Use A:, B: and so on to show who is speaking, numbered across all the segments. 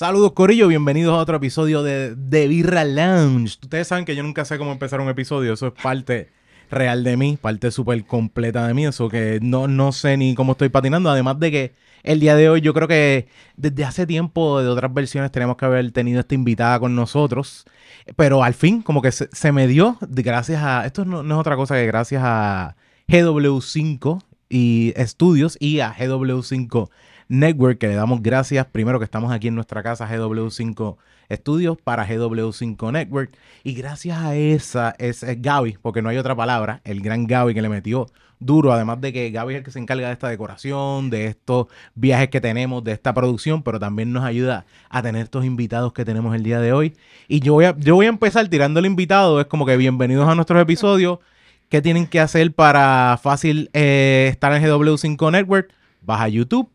A: Saludos Corillo, bienvenidos a otro episodio de The Birra Lounge. Ustedes saben que yo nunca sé cómo empezar un episodio, eso es parte real de mí, parte súper completa de mí, eso que no, no sé ni cómo estoy patinando, además de que el día de hoy yo creo que desde hace tiempo de otras versiones tenemos que haber tenido esta invitada con nosotros, pero al fin como que se, se me dio gracias a, esto no, no es otra cosa que gracias a GW5 y estudios y a GW5 Network, que le damos gracias primero que estamos aquí en nuestra casa GW5 Estudios para GW5 Network. Y gracias a esa, es, es Gaby, porque no hay otra palabra, el gran Gaby que le metió duro, además de que Gaby es el que se encarga de esta decoración, de estos viajes que tenemos, de esta producción, pero también nos ayuda a tener estos invitados que tenemos el día de hoy. Y yo voy a, yo voy a empezar tirando el invitado, es como que bienvenidos a nuestros episodios. ¿Qué tienen que hacer para fácil eh, estar en GW5 Network? Vas a YouTube,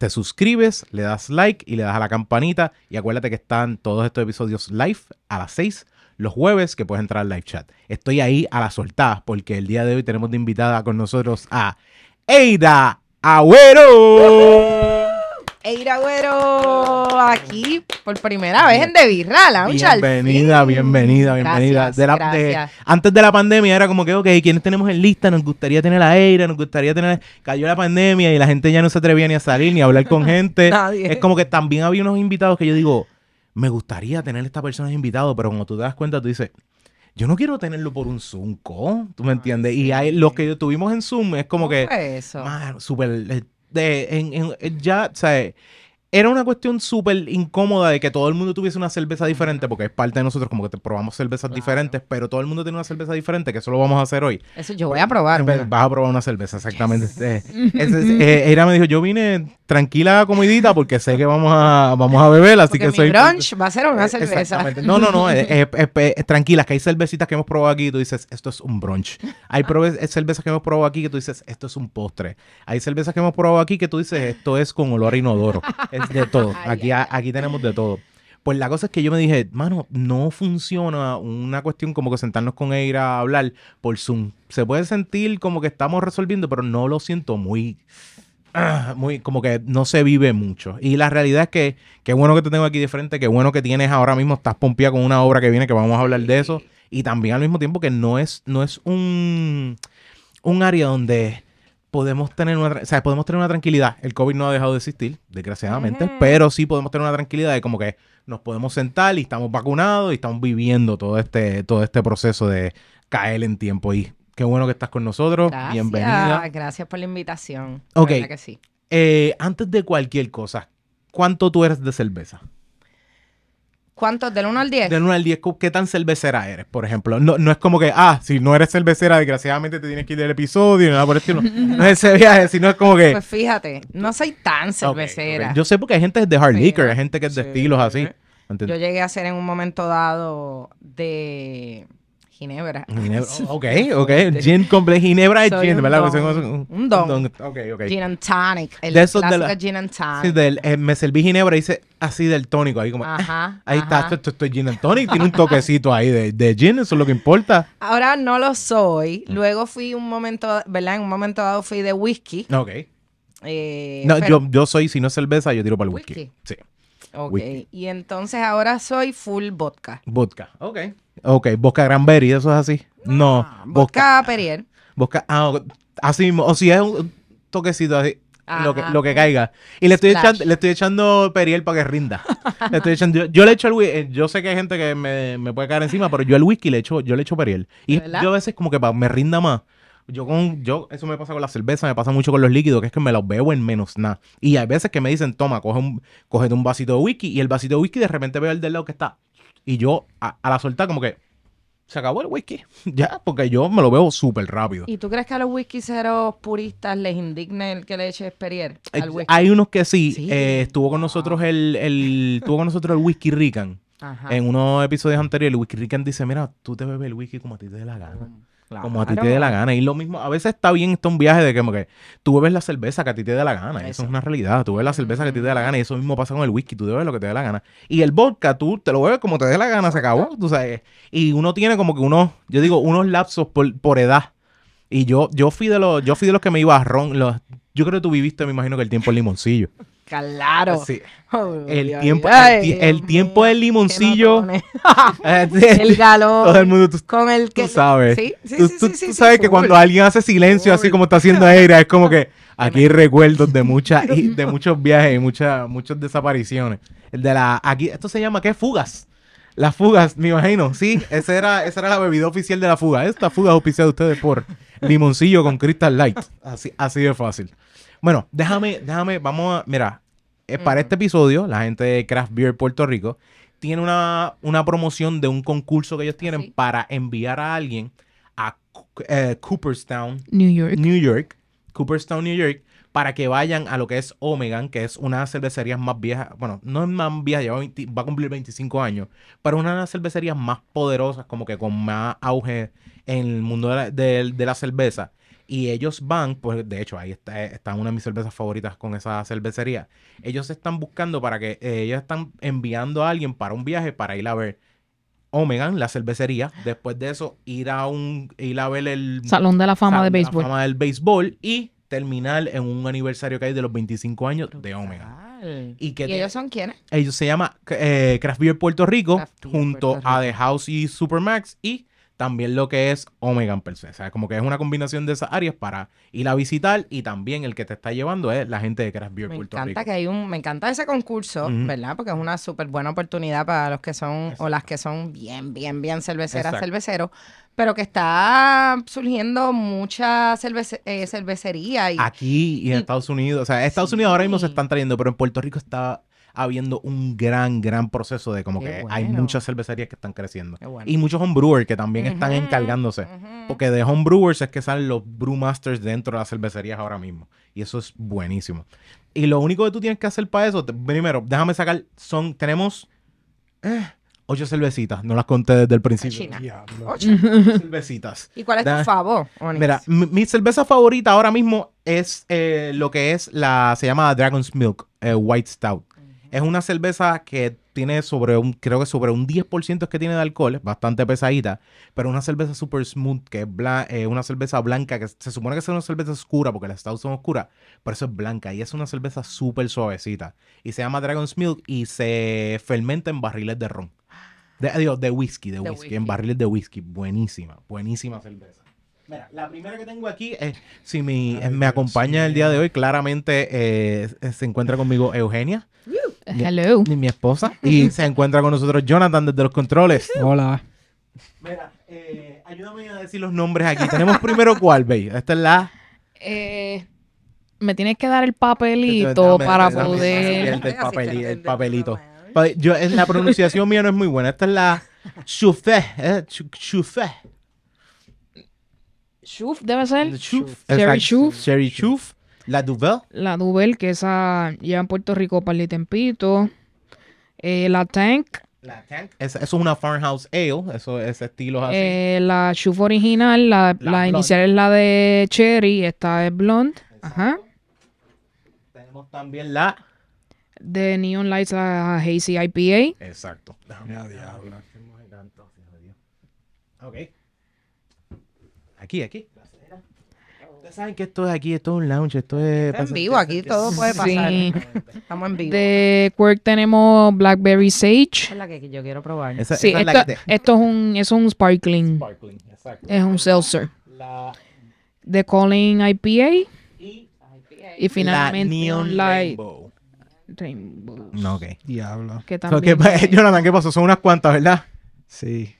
A: te suscribes, le das like y le das a la campanita. Y acuérdate que están todos estos episodios live a las 6 los jueves que puedes entrar al live chat. Estoy ahí a la soltada porque el día de hoy tenemos de invitada con nosotros a Eida Agüero.
B: Eira Güero, aquí por primera vez en De Birra al
A: Bienvenida, bienvenida, bienvenida.
B: Gracias,
A: De la- de-
B: gracias.
A: antes de la pandemia era como que, ok, ¿quiénes tenemos en lista? Nos gustaría tener a Eira, nos gustaría tener... Cayó la pandemia y la gente ya no se atrevía ni a salir ni a hablar con gente.
B: Nadie.
A: Es como que también había unos invitados que yo digo, me gustaría tener a esta persona invitado, pero cuando tú te das cuenta, tú dices, yo no quiero tenerlo por un Zoom call, ¿tú me entiendes? Y hay, los que tuvimos en Zoom es como
B: ¿Cómo
A: que...
B: eso?
A: Mano, súper. Eh, De, en, en- eh, ya, o sea, era una cuestión súper incómoda de que todo el mundo tuviese una cerveza diferente, porque es parte de nosotros, como que te probamos cervezas
B: Claro.
A: diferentes, pero todo el mundo tiene una cerveza diferente, que eso lo vamos a hacer hoy.
B: Eso yo voy a probar. Una.
A: Vas a probar una cerveza, exactamente. Eh, ese es- eh, Eira me dijo, yo vine tranquila, comidita, porque sé que vamos a, vamos a beber, así
B: Porque
A: que
B: mi
A: soy...
B: brunch va a ser una
A: Eh,
B: cerveza.
A: No, no, no. eh, eh, eh, eh, tranquilas, que hay cervecitas que hemos probado aquí y tú dices, esto es un brunch. Hay cervezas que hemos probado aquí que tú dices, esto es un postre. Hay cervezas que hemos probado aquí que tú dices, esto es con olor a inodoro. Es de todo. Aquí, aquí tenemos de todo. Pues la cosa es que yo me dije, mano, no funciona una cuestión como que sentarnos con Eira a hablar por Zoom. Se puede sentir como que estamos resolviendo, pero no lo siento muy ah, muy como que no se vive mucho. Y la realidad es que qué bueno que te tengo aquí de frente, qué bueno que tienes ahora mismo, estás pompeada con una obra que viene, que vamos a hablar de eso. Y también al mismo tiempo que no es, no es un, un área donde podemos tener una, o sea, podemos tener una tranquilidad. El COVID no ha dejado de existir, desgraciadamente, pero sí podemos tener una tranquilidad de como que nos podemos sentar y estamos vacunados y estamos viviendo todo este, todo este proceso de caer en tiempo. Y qué bueno que estás con nosotros.
B: Gracias,
A: Bienvenida.
B: Gracias por la invitación.
A: Ok.
B: Que sí.
A: Eh, antes de cualquier cosa, ¿cuánto tú eres de cerveza?
B: ¿Cuántos? ¿Del 1 al 10?
A: Del 1 al 10, ¿cu- ¿qué tan cervecera eres, por ejemplo? No, no es como que, ah, si no eres cervecera, desgraciadamente te tienes que ir del episodio, ni nada por el estilo. No es ese viaje, sino es como que...
B: Pues fíjate, no soy tan cervecera.
A: Yo sé porque hay gente de hard liquor, hay gente que es de
B: sí.
A: estilos así.
B: Yo llegué a ser en un momento dado de Ginebra.
A: Ginebra, ok, ok. Gin con ginebra y
B: Soy
A: gin,
B: un
A: ¿verdad?
B: don,
A: son-
B: un don.
A: Ok, ok.
B: Gin and tonic. El
A: De esos de
B: clásico
A: la-
B: gin and tonic.
A: Sí, del- eh, me serví ginebra y hice así del tónico, ahí como...
B: Ajá.
A: Ahí está,
B: ajá.
A: esto, esto, esto es gin and tonic, tiene un toquecito ahí de, de gin, eso es lo que importa.
B: Ahora no lo soy.
A: Mm.
B: Luego fui un momento, ¿verdad? En un momento dado fui de whisky.
A: Ok.
B: Eh,
A: No,
B: pero-
A: yo, yo soy, si no es cerveza, yo tiro para el whisky.
B: Whisky.
A: Sí.
B: ok.
A: whisky.
B: Y entonces ahora soy full vodka.
A: Vodka. Ok. Ok, vodka Granberry, eso es así. No,
B: Ah,
A: vodka.
B: Vodka Perrier.
A: Vodka, ah, así mismo. O si es un toquecito así. Lo que, lo que caiga. Y le estoy,
B: Splash.
A: echando, le estoy echando Periel para que rinda. le estoy echando, yo, yo le echo el whisky. Yo sé que hay gente que me, me puede caer encima, pero yo el whisky le echo, yo le echo Periel. Y yo a veces como que para me rinda más. Yo con, yo, eso me pasa con la cerveza, me pasa mucho con los líquidos, que es que me los bebo en menos nada. Y hay veces que me dicen, toma, coge un, cógete un vasito de whisky, y el vasito de whisky de repente veo el del lado que está. Y yo, a, a la soltar, como que, se acabó el whisky. ya, porque yo me lo veo súper rápido.
B: ¿Y tú crees que a los whiskyceros puristas les indigna el que le eches Perrier
A: Eh,
B: al whisky?
A: Hay unos que sí.
B: Sí.
A: eh, estuvo con nosotros el, el estuvo con nosotros el whisky Rican.
B: Ajá.
A: En unos episodios anteriores, el whisky Rican dice, mira, tú te bebes el whisky como a ti te dé la gana. Como a ti te dé la gana. Y lo mismo, a veces está bien esto un viaje de que como que tú bebes la cerveza que a ti te dé la gana. Eso,
B: Eso.
A: es una realidad. Tú bebes la cerveza que a ti te dé la gana. Y eso mismo pasa con el whisky. Tú bebes lo que te dé la gana. Y el vodka, tú te lo bebes como te dé la gana. Se acabó. Tú sabes. Y uno tiene como que unos, yo digo, unos lapsos por, por edad. Y yo, yo fui de los, yo fui de los que me iba a ron. Los, yo creo que tú viviste, me imagino que el tiempo del limoncillo.
B: Claro.
A: Sí.
B: Ay,
A: El tiempo,
B: ay,
A: el, tiempo del limoncillo. eh,
B: el galón.
A: Todo el mundo, tú,
B: con el que
A: tú sabes.
B: Sí, sí,
A: tú
B: sí,
A: sabes que cuando alguien hace silencio así como está haciendo aire, es como que aquí hay recuerdos de muchas de muchos viajes y muchas muchas desapariciones. El de la aquí esto se llama ¿qué? Fugas. Las fugas, me imagino. Sí, esa era esa era la bebida oficial de la fuga. Esta fuga es oficial de ustedes por limoncillo con Crystal Light. Así así de fácil. Bueno, déjame déjame vamos a mira, eh, para este episodio, la gente de Craft Beer Puerto Rico tiene una, una promoción de un concurso que ellos tienen
B: Sí.
A: para enviar a alguien a eh, Cooperstown,
C: New York.
A: New York, Cooperstown, New York, para que vayan a lo que es Omegan, que es una de las cervecerías más viejas, bueno, no es más vieja, lleva 20 va a cumplir 25 años, pero una de las cervecerías más poderosas, como que con más auge en el mundo de la, de- de la cerveza. Y ellos van, pues de hecho, ahí está, está una de mis cervezas favoritas con esa cervecería. Ellos están buscando para que, eh, ellos están enviando a alguien para un viaje para ir a ver Omegan, la cervecería. Después de eso, ir a un, ir a ver el
C: Salón de la fama
A: Salón
C: de
A: la
C: béisbol.
A: fama del béisbol y terminar en un aniversario que hay de los 25 años de Omega. Y que
B: ¿Y
A: te-
B: ellos son quiénes?
A: ellos se llama eh, Craft Beer Puerto Rico
B: Craft Beer
A: junto
B: Puerto
A: a. The House y Supermax y también lo que es Omega per se. O sea, como que es una combinación de esas áreas para ir a visitar y también el que te está llevando es la gente de Craft Beer
B: Me
A: Puerto
B: encanta
A: Rico.
B: que hay un, me encanta ese concurso. ¿verdad? Porque es una súper buena oportunidad para los que son, o las que son bien, bien, bien cerveceras,
A: Exacto.
B: cerveceros, pero que está surgiendo mucha cervece- eh, cervecería y
A: Aquí y en
B: y-
A: Estados Unidos, o sea, Estados Unidos ahora mismo se están trayendo, pero en Puerto Rico está habiendo un gran, gran proceso de como
B: Qué
A: que hay muchas cervecerías que están creciendo.
B: Bueno.
A: Y muchos homebrewers que también están encargándose. Porque de homebrewers es que salen los brewmasters dentro de las cervecerías ahora mismo. Y eso es buenísimo. Y lo único que tú tienes que hacer para eso, te- primero, déjame sacar, son, tenemos eh, ocho cervecitas. No las conté desde el principio.
B: China.
A: Ocho cervecitas.
B: ¿Y cuál es
A: Da-
B: tu favor?
A: Mira, mi, mi cerveza favorita ahora mismo es eh, lo que es la, se llama Dragon's Milk eh, White Stout. Es una cerveza que tiene sobre un, creo que sobre un 10% es que tiene de alcohol, es bastante pesadita, pero una cerveza super smooth, que es eh, una cerveza blanca, que se supone que es una cerveza oscura, porque las stouts son oscuras, pero eso es blanca y es una cerveza súper suavecita. Y se llama Dragon's Milk y se fermenta en barriles de ron. De, digo, de whisky, de,
B: De
A: whisky, en barriles de whisky. Buenísima, buenísima cerveza. Mira, la primera que tengo aquí es, si mi,
D: Ay,
A: me acompaña el día de hoy, claramente eh, se encuentra conmigo Eugenia,
C: Hello.
A: mi esposa, y se encuentra con nosotros Jonathan desde los controles.
D: Hola.
A: Mira, eh, ayúdame a decir los nombres aquí. Tenemos primero cuál, Bey. Esta es la...
C: Eh, me tienes que dar el papelito para poder.
A: el papeli- el papelito. Pa- Yo, en la pronunciación mía no es muy buena. Esta es la Chufé. ¿eh? Chu- Chufé.
C: Shuf debe ser.
A: Chuf.
C: Cherry
A: Exacto.
C: Chuf.
A: Cherry Chuf. La Duvel.
C: La Duvel, que esa lleva en Puerto Rico para el tempito. Eh, la Tank.
A: La Tank. Es- Eso es una Farmhouse Ale. Eso, ese estilo es así.
C: eh, la Shuf original. La,
A: La
C: inicial es la de Cherry. Esta es Blonde. Ajá.
A: Tenemos también la...
C: De Neon Lights, la Hazy IPA.
A: Exacto.
D: Ya, diablo.
A: Ok. Aquí, aquí. Ustedes saben que esto es aquí, esto es un lounge, esto es...
B: Está en vivo, aquí todo puede pasar.
C: Sí.
B: Estamos en vivo.
C: De Quirk tenemos Blackberry Sage.
B: Esa es la que yo quiero probar.
A: Esa,
C: Sí,
A: esa es la
C: esto,
A: que te-
C: esto es un, es un sparkling.
A: Sparkling, exacto.
C: Es un seltzer.
A: La,
C: De Calling IPA.
A: y
C: Y finalmente
A: la Neon
C: Light
A: Rainbow. No, ok.
D: Diablo.
C: Que
A: So,
C: también.
A: ¿qué- Jonathan, ¿qué pasó? Son unas cuantas, ¿verdad?
D: Sí.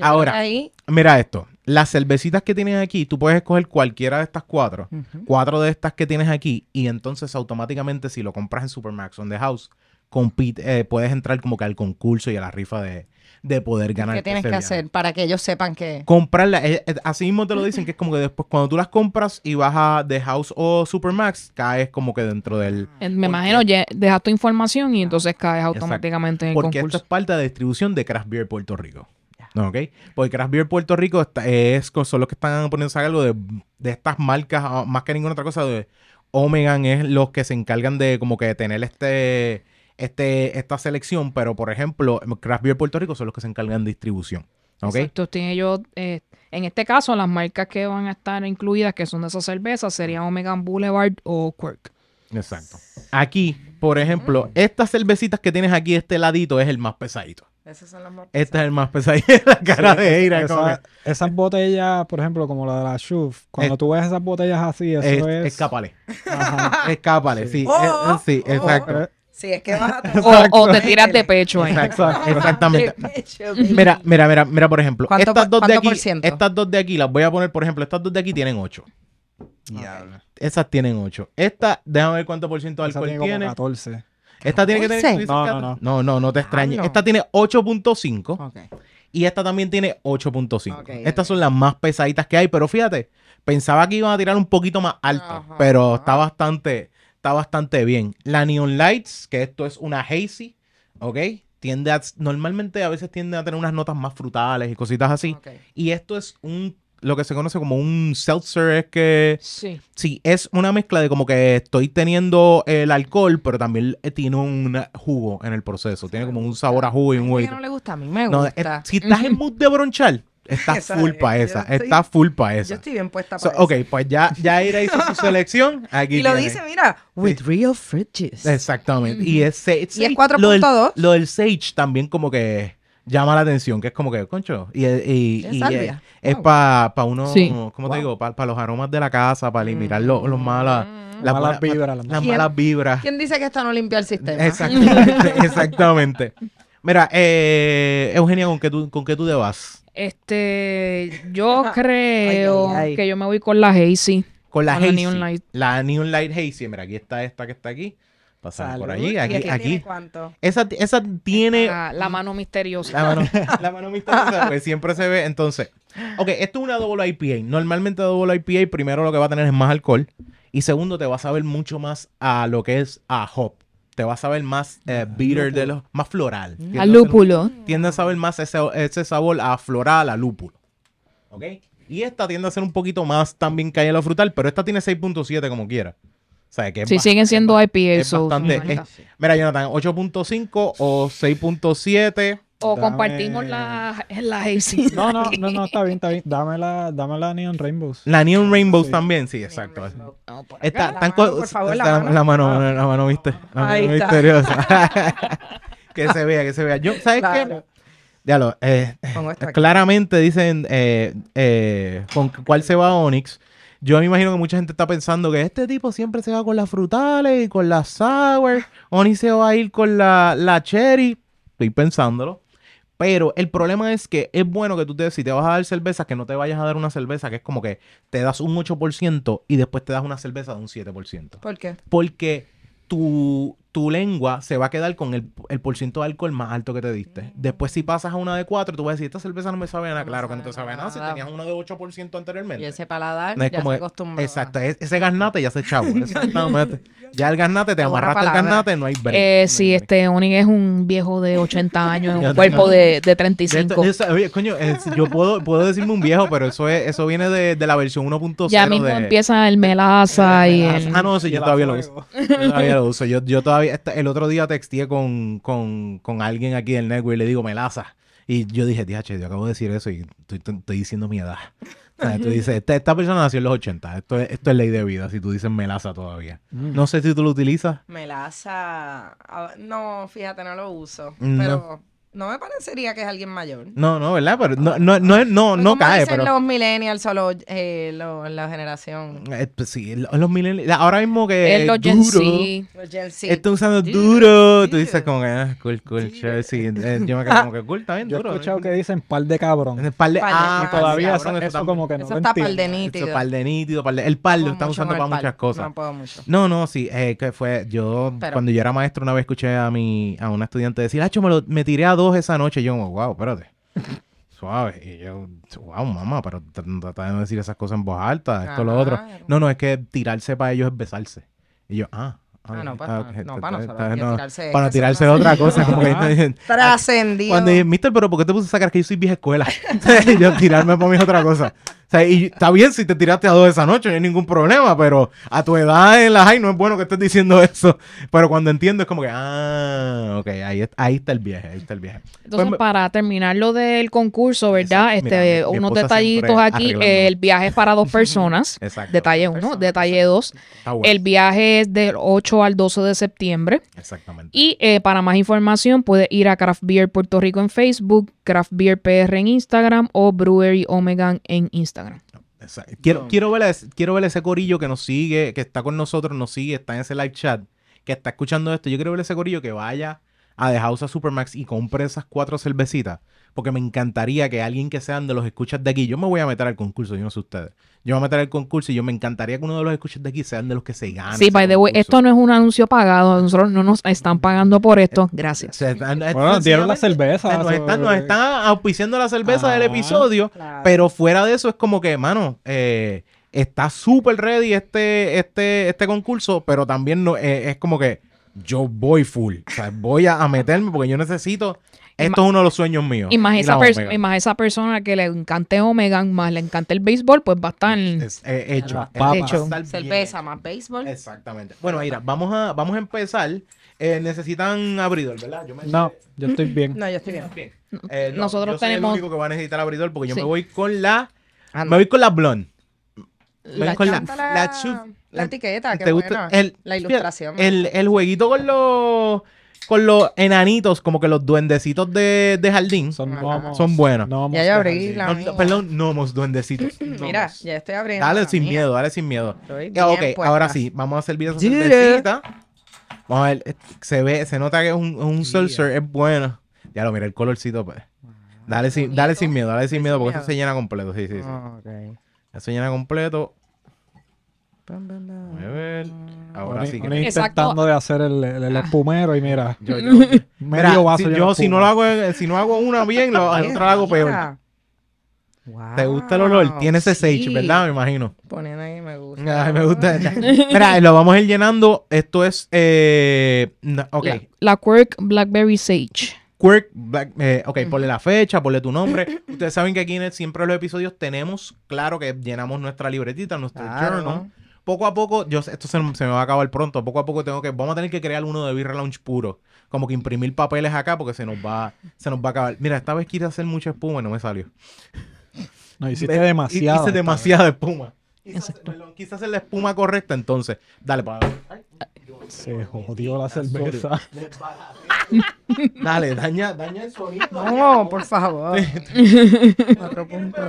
A: Ahora.
B: Ahí,
A: Mira esto. Las cervecitas que tienes aquí, tú puedes escoger cualquiera de estas cuatro. Cuatro de estas que tienes aquí. Y entonces automáticamente si lo compras en Supermax o en The House, compite, eh, puedes entrar como que al concurso y a la rifa de, de poder ganar.
B: ¿qué tienes que
A: viaje.
B: hacer para que ellos sepan que...
A: comprarla. eh, eh, así mismo te lo dicen que es como que después cuando tú las compras y vas a The House o Supermax, caes como que dentro del...
C: Eh, Me imagino, ya dejas tu información y entonces caes automáticamente en el
A: Porque esto
C: concurso.
A: es parte de la distribución de Craft Beer Puerto Rico. ¿Ok? Porque Craft Beer Puerto Rico está- es, son los que están poniéndose algo de, de estas marcas, ah, más que ninguna otra cosa, de Omegan es los que se encargan de como que tener este, este, esta selección, pero por ejemplo, Craft Beer Puerto Rico son los que se encargan de distribución. ¿Ok?
C: Exacto, tienen ellos, eh, en este caso, las marcas que van a estar incluidas, que son de esas cervezas, serían Omegan Boulevard o Quirk.
A: Exacto. Aquí, por ejemplo, estas cervecitas que tienes aquí, este ladito es el más pesadito.
B: Esas son las más
A: Este es el más pesadito. la cara de Eira.
D: Esa- esas botellas, por ejemplo, como la de la Shuf, cuando
A: Es-
D: tú ves esas botellas así, eso
A: es-
D: es...
A: Escápale.
D: Ajá.
A: Escápale, sí.
B: Oh,
A: eh, eh, sí,
B: oh,
A: exacto.
B: Sí, es que vas a
C: O, o te tiras de pecho ahí.
A: Exacto, exactamente.
B: pecho,
A: Mira, mira, mira, mira, por ejemplo,
B: ¿Cuánto
A: estas
B: por-
A: dos de aquí, estas dos de aquí, las voy a poner, por ejemplo, estas dos de aquí tienen 8. Esas tienen 8. Esta, déjame ver cuánto por ciento de
D: Esa
A: alcohol
D: tiene como
A: tiene.
D: 14.
A: Esta tiene que tener.
B: 14.
A: ¿tú dices
D: No, no,
A: 14? no, no, no te extrañes.
B: no.
A: Esta tiene 8.5
B: Ok.
A: y esta también tiene 8.5.
B: Ok,
A: Estas son las más pesaditas que hay, pero fíjate, pensaba que iban a tirar un poquito más alto,
B: Ajá.
A: pero está bastante, está bastante bien. La Neon Lights, que esto es una hazy, ¿ok? Tiende a, normalmente a veces tiende a tener unas notas más frutales y cositas así. Y esto es un, lo que se conoce como un seltzer, es que,
C: Sí.
A: sí, es una mezcla de como que estoy teniendo el alcohol, pero también eh, tiene un jugo en el proceso. Tiene como un sabor a jugo y un
B: que no le gusta, a mí me
A: No,
B: gusta.
A: es- si estás en mood de bronchar, estás
B: Esa
A: full
B: es,
A: para
B: yo
A: esa.
B: estoy-
A: Estás full para
B: Yo
A: esa.
B: estoy bien puesta
A: So,
B: para
A: ok,
B: eso.
A: pues ya, ya Ira hizo su selección. Aquí
B: Y lo
A: tiene.
B: dice, mira, with real fruit juice.
A: Exactamente. Y es, sa-
B: Y es
A: sage-
B: 4.2.
A: Lo lo del Sage también como que llama la atención, que es como que, concho, y, y,
B: Es
A: y
B: salvia.
A: es,
B: Wow.
A: para uno,
C: Sí.
A: ¿cómo
D: Wow.
A: te digo? Para los aromas de la casa, para eliminar los, los malas, las
D: Malas vibras, las
A: las
B: ¿Quién-
A: malas vibras.
B: ¿Quién dice que esta no limpia el sistema?
A: Exactamente, exactamente. Mira, eh, Eugenia, ¿con qué tú, con qué tú te vas?
C: Este, yo creo
B: Ay, ay, ay.
C: que yo me voy con la Hazy.
A: Con la
C: Con la
A: Hazy.
C: Neon Light.
A: La Neon Light Hazy. Mira, aquí está esta que está aquí. Pasamos por allí.
B: ¿Y
A: Aquí,
B: aquí
A: aquí.
B: tiene cuánto?
A: Esa, esa tiene
C: La, la mano misteriosa.
A: la mano, la mano misteriosa, porque siempre se ve. Entonces, ok, esto es una double IPA. Normalmente double IPA, primero lo que va a tener es más alcohol. Y segundo, te va a saber mucho más a lo que es a hop. Te va a saber más eh, bitter, de los, más floral. Tiende a
C: lúpulo.
A: Tiende a saber más ese, ese sabor a floral, a lúpulo. ¿Ok? Y esta tiende a ser un poquito más también que a lo frutal, pero esta tiene 6.7 como quiera. O sea, que es
C: Sí, siguen siendo IPA.
A: es bastante. mira, Jonathan, 8.5 o 6.7.
C: o
D: Dame-
C: compartimos la, la Hazy.
D: No, no, no, no, está bien, está bien. Dame la, dame la Neon Rainbows.
A: La Neon Rainbows
D: Sí.
A: también, sí, exacto.
C: No, por
A: Está,
B: La
A: tan
B: mano, por favor, la mano.
A: la mano, la mano, ¿viste? La
B: Ahí
A: mano
B: está.
A: misteriosa. que se vea, que se vea. Yo, ¿sabes
B: Claro.
A: qué? Ya lo, eh, claramente dicen eh, eh, con cuál se va Onyx. Yo me imagino que mucha gente está pensando que este tipo siempre se va con las frutales y con las sour. Onyx se va a ir con la, la cherry. Estoy pensándolo. Pero el problema es que es bueno que tú te, si te vas a dar cerveza, que no te vayas a dar una cerveza que es como que te das un 8% y después te das una cerveza de un 7%.
B: ¿Por qué?
A: Porque tu, tu lengua se va a quedar con el, el por ciento de alcohol más alto que te diste. Después, si pasas a una de 4, tú vas a decir, esta cerveza no me sabe nada.
B: No
A: Claro que no te sabe nada si tenías una de 8% anteriormente.
B: Y ese paladar
A: No es
B: ya
A: como
B: se
A: que-
B: acostumbró.
A: Exacto, es- ese garnate ya se echó. Exactamente. ya el garnate, te amarraste el garnate, no hay break.
C: Eh,
A: no
C: sí,
A: break.
C: este Onyx es un viejo de 80 años, un cuerpo de, de
A: De
C: 35.
A: esto- de eso- oye, coño, es- yo puedo, puedo decirme un viejo, pero eso es, eso viene de, de la versión 1.0.
C: ya mismo
A: de-
C: empieza el melaza y el...
A: Ah, no, sí, yo todavía lo uso. Yo todavía lo uso. Yo, yo todavía, esta- el otro día texteé con, con, con alguien aquí del network y le digo melaza. Y yo dije, DH, yo acabo de decir eso y estoy, estoy diciendo mi edad. O sea, tú dices, esta, esta persona nació en los 80. Esto es, esto es ley de vida, si tú dices melaza todavía.
D: Mm.
A: No sé si tú lo utilizas.
B: Melaza. ah, No, fíjate, no lo uso.
A: No.
B: Pero no me parecería que es alguien mayor.
A: No, no, ¿verdad? Pero no, no, no, no, no
B: ¿Cómo
A: cae,
B: dicen
A: pero...
B: los millennials o los, eh, los- la generación?
A: Eh, pues sí, los millennials- Ahora mismo que
C: es los Gen
A: duro,
C: Z.
B: Los Gen Z.
A: Estoy usando
B: Duro,
A: duro. Tú
B: duro.
A: dices como que, ah, cool, cool, chévere, sí. Eh, yo me quedo como que cool, está bien
D: Yo he
A: duro.
D: escuchado que dicen par de cabrón.
A: En el par de...
B: Par de-
A: Ah,
D: Y todavía
A: cabrón,
D: eso, eso como que no
B: Eso está par de
A: Eso,
B: nítido.
A: par de nítido, par de- El par lo están usando para
B: pal.
A: muchas cosas.
B: No puedo mucho.
A: No, no, sí, eh, que fue, yo
B: Pero-
A: cuando yo era maestro una vez escuché a mi, a una estudiante decir, Hacho, me, lo- me tiré a dos esa noche, yo wow, espérate, suave, y yo, wow, mamá, pero tr- trata de no decir esas cosas en voz alta, esto, lo otro, no, no, es que tirarse para ellos es besarse, y yo, ah,
B: Ah, no, pues,
A: Ah,
B: no,
A: está-
B: para
A: no,
B: tirarse
A: Para tirarse
B: no.
A: otra cosa. como que-
B: Trascendido.
A: Cuando dije, mister, pero ¿por qué te puse esa cara que yo soy vieja escuela? yo tirarme por mí es otra cosa. Sea, y está bien si te tiraste a dos esa noche, no hay ningún problema, pero a tu edad en la high no es bueno que estés diciendo eso. Pero cuando entiendo es como que, ah, ok, ahí, ahí está el viaje, ahí está el viaje.
C: Entonces,
A: Pues
C: para terminar lo del concurso, ¿verdad? Este,
A: Mira,
C: unos detallitos aquí. eh, el viaje es para dos personas.
A: Exacto.
C: Detalle uno. Detalle dos.
A: Bueno.
C: El viaje es del 8 al 12 de septiembre.
A: Exactamente.
C: Y eh, para más información puede ir a Craft Beer Puerto Rico en Facebook, Craft Beer PR en Instagram o Brewery Omegan en Instagram.
A: Exacto. Quiero, quiero, ver, a ese- quiero ver ese corillo que nos sigue, que está con nosotros, nos sigue, está en ese live chat, que está escuchando esto. Yo quiero ver ese corillo que vaya a The House of Supermax y compre esas cuatro cervecitas. Porque me encantaría que alguien que sean de los escuchas de aquí, yo me voy a meter al concurso, yo no sé ustedes. Yo me voy a meter al concurso y yo me encantaría que uno de los escuchas de aquí sean de los que se ganen.
C: Sí, by the way, esto no es un anuncio pagado. Nosotros no nos están pagando por esto. Gracias.
A: O sea, están-
D: Bueno, nos dieron la cerveza.
A: Nos están, nos están auspiciando la cerveza del
D: Ah.
A: episodio,
B: Claro.
A: pero fuera de eso es como que, mano, eh, está súper ready este, este, este concurso, pero también no, eh, es como que yo voy full. O sea, voy a, a meterme porque yo necesito. Esto es uno de los sueños míos.
C: Y más,
A: Y
C: esa y más persona que le encante Omegan, más le encanta el béisbol, pues va a estar...
A: Es, eh, hecho. Va a
C: Hecho.
A: estar bien.
B: Cerveza más béisbol.
A: Exactamente. Bueno, mira, vamos a, vamos a empezar. Eh, necesitan abridor, ¿verdad? Yo me-
D: No, yo estoy bien.
B: No, yo estoy bien.
A: Bien. Eh, no,
C: Nosotros
A: yo soy
C: tenemos-
A: el único que va a necesitar abridor porque yo
C: Sí.
A: me voy con la.
B: Ah,
A: Me voy con la blonde.
C: La
A: con la,
B: la,
A: la
B: la etiqueta, qué
A: ¿Te gusta? El,
B: la ilustración.
A: El, el jueguito con los con los enanitos, como que los duendecitos de, de jardín, son, buenos.
D: gnomos
B: Ya yo abrí
D: jardín.
B: la-
A: No, perdón, gnomos, duendecitos.
B: Mira, ya estoy abriendo.
A: Dale sin
B: mía.
A: miedo, dale sin miedo.
B: Estoy bien
A: ok,
B: puesta.
A: ahora sí, vamos a servir esa cervecita. Vamos a ver, eh, se ve, se nota que es un, un seltzer, es bueno. Ya lo mira, el colorcito, pues. Dale sin, dale sin miedo, dale sin miedo, porque
B: miedo.
A: eso se llena completo, sí, sí, sí.
B: Ah, ok.
A: Eso se llena completo.
B: Bam, bam, bam.
A: A ver. Ahora sí que.
D: Intentando de hacer el, el, el espumero y mira,
A: Yo, yo-
D: medio
A: Mira,
D: vaso
A: si, yo si no lo hago, en- si no hago una bien, lo, la otra la hago peor.
B: Wow,
A: ¿Te gusta el olor? Tiene ese sage. ¿verdad? Me imagino.
B: Ponen ahí me gusta.
A: Ay, me gusta. Mira, lo vamos a ir llenando. Esto es. Eh, no.
C: La, la Quirk Blackberry Sage.
A: Quirk, Black- eh, ok, ponle la fecha, ponle tu nombre. Ustedes saben que aquí en el- siempre en los episodios tenemos claro que llenamos nuestra libretita, nuestro
B: Claro.
A: journal. Poco a poco, yo sé- esto se, se me va a acabar pronto. Poco a poco tengo que, vamos a tener que crear uno de Birra Lounge puro. Como que imprimir papeles acá porque se nos va, se nos va a acabar. Mira, esta vez quise hacer mucha espuma y no me salió.
D: No, hiciste demasiado.
A: Hice demasiada espuma. Quise, hacer- perdón, quise hacer la espuma correcta entonces. Dale, para. ay,
D: Se jodió la cerveza.
A: Dale, daña, daña el sonido.
B: No, por favor. Otro punto.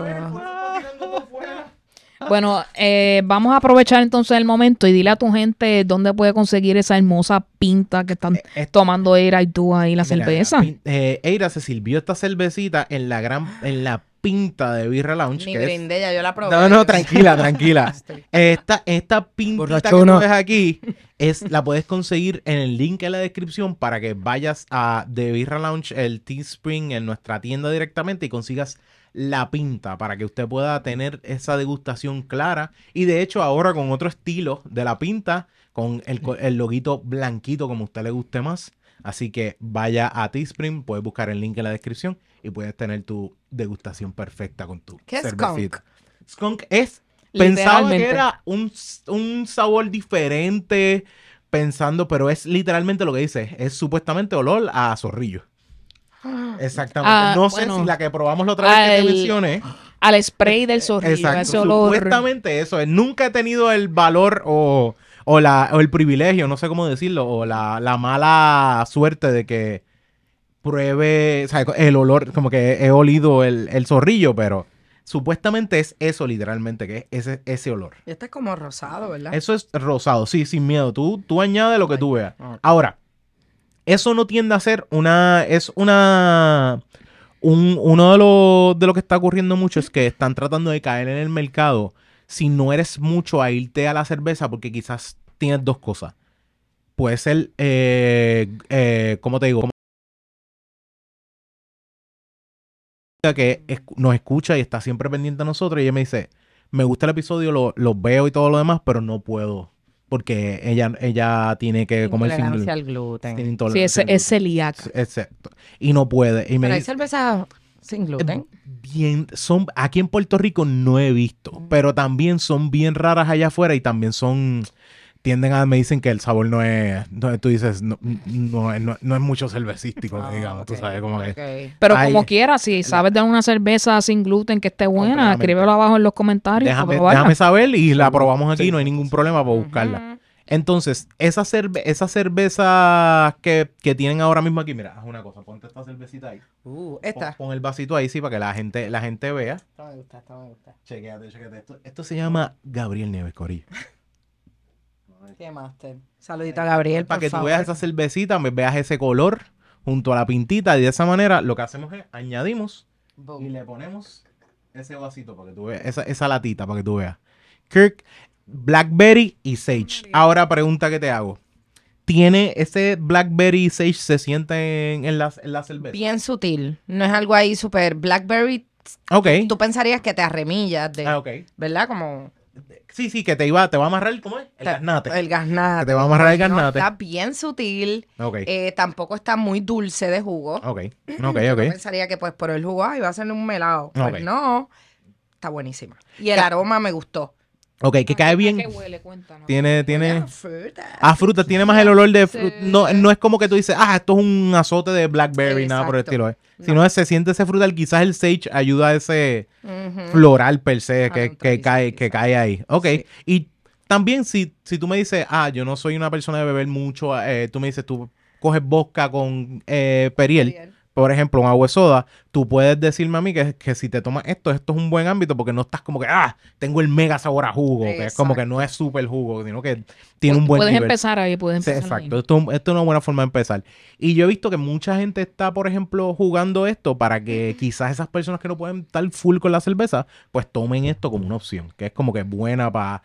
C: Bueno, eh, vamos a aprovechar entonces el momento y dile a tu gente dónde puede conseguir esa hermosa pinta que están
A: Eh,
C: tomando Era y tú ahí la
A: Mira,
C: cerveza.
A: eh, Eira se sirvió esta cervecita en la gran, en la pinta de Birra Lounge.
B: Ni
A: que es-
B: brindé, ya yo la probé.
A: No, no, tranquila, tranquila. Esta, esta pintita que tú ves aquí es, la puedes conseguir en el link en la descripción para que vayas a The Birra Lounge, el Teespring, en nuestra tienda directamente y consigas la pinta para que usted pueda tener esa degustación clara. Y de hecho, ahora con otro estilo de la pinta, con el, loguito blanquito como a usted le guste más. Así que vaya a Teespring, puedes buscar el link en la descripción y puedes tener tu degustación perfecta con tu
B: ¿Qué es
A: cervecita. Skunk es Pensaba que era un, un sabor diferente, pensando, pero es literalmente lo que dice. Es supuestamente olor a zorrillo. Exactamente.
C: Ah,
A: no sé
C: bueno.
A: si la que probamos la otra vez que te mencioné.
C: Al spray del zorrillo,
A: Exacto.
C: ese olor.
A: Supuestamente eso. es. Nunca he tenido el valor o, o, la, o el privilegio, no sé cómo decirlo, o la, la mala suerte de que pruebe o sea, el olor, como que he olido el, el zorrillo, pero supuestamente es eso literalmente, que es ese, ese olor.
B: Y este es como rosado, ¿verdad?
A: Eso es rosado, sí, sin miedo. Tú, tú añade lo que tú veas. Ahora, eso no tiende a ser una. Es una. Un, uno de lo, de lo que está ocurriendo mucho es que están tratando de caer en el mercado si no eres mucho a irte a la cerveza porque quizás tienes dos cosas. Puede ser, eh, eh, ¿cómo te digo? que nos escucha y está siempre pendiente a nosotros y ella me dice, me gusta el episodio, lo veo y todo lo demás, pero no puedo porque ella, ella tiene que comer sin
B: al gluten.
A: Tiene
C: Sí,
A: intolerancia
C: es, es celíaca.
A: Exacto. Y no puede. Y me
B: Pero hay
A: dice,
B: cerveza sin gluten.
A: bien, son, aquí en Puerto Rico no he visto, pero también son bien raras allá afuera y también son, tienden a, me dicen que el sabor no es, no, tú dices, no, no, es- no- no es mucho cervecístico,
B: Ah,
A: digamos, tú
B: ok,
A: sabes, como que...
B: ok.
C: Pero como quiera, si sabes de una cerveza sin gluten que esté buena, escríbelo abajo en los comentarios.
A: Déjame, saber y la probamos aquí,
D: Sí.
A: no hay ningún problema para buscarla. Entonces, esa, cerve esa cerveza que, que tienen ahora mismo aquí, mira, haz una cosa, ponte esta cervecita ahí.
B: Uh,
A: Pon,
B: esta.
A: pon el vasito ahí, sí, para que la gente, la gente vea.
B: Esta me gusta, esta me gusta.
A: Chequéate, chequéate. Esto, esto se llama Gabriel Nieves Corillo.
B: ¿Qué más? Te- Saludito a Gabriel,
A: Para
B: por
A: que tú veas esa cervecita, veas ese color junto a la pintita y de esa manera lo que hacemos es añadimos
B: Boom.
A: y le ponemos ese vasito para que tú veas, esa, esa latita para que tú veas. Kirk, Blackberry y Sage. Ahora pregunta que te hago. ¿Tiene ese Blackberry y Sage se siente en, en la, en la cerveza?
B: Bien sutil. No es algo ahí súper blackberry.
A: Ok.
B: Tú pensarías que te arremillas de,
A: Ah, ok.
B: ¿verdad? Como
A: Sí, sí, que te iba, te va a amarrar, ¿cómo es? El
B: te-
A: gaznate.
B: El gaznate.
A: Que te va a amarrar el
B: No,
A: gaznate.
B: está bien sutil.
A: Ok.
B: Eh, tampoco está muy dulce de jugo.
A: Ok. Ok,
B: Yo
A: ok.
B: pensaría que pues por el jugo, ay, va a ser un melado. Pues no. Está buenísima. Y el aroma me gustó.
A: Ok, que cae
C: ¿A qué
A: bien.
C: huele? Cuéntanos.
A: Tiene, tiene.
B: Oye, fruta.
A: Ah, fruta, tiene más el olor de
C: Sí.
A: fruta. No, no es como que tú dices, ah, esto es un azote de blackberry, nada por el estilo. eh. Sino es, se siente ese frutal, quizás el sage ayuda a ese floral per se que, que cae, que cae ahí. Ok.
B: Sí.
A: Y también si, si tú me dices, ah, yo no soy una persona de beber mucho, eh, tú me dices, tú coges vodka con eh, periel,
B: Bien.
A: Por ejemplo, un agua de soda, tú puedes decirme a mí que, que si te tomas esto, esto es un buen ámbito porque no estás como que, ah, tengo el mega sabor a jugo, que es como que no es súper jugo, sino que tiene un buen
C: Puedes
A: nivel.
C: empezar ahí, puedes
A: Sí,
C: empezar ahí.
A: exacto. Esto, esto es una buena forma de empezar. Y yo he visto que mucha gente está, por ejemplo, jugando esto para que quizás esas personas que no pueden estar full con la cerveza, pues tomen esto como una opción, que es como que buena para...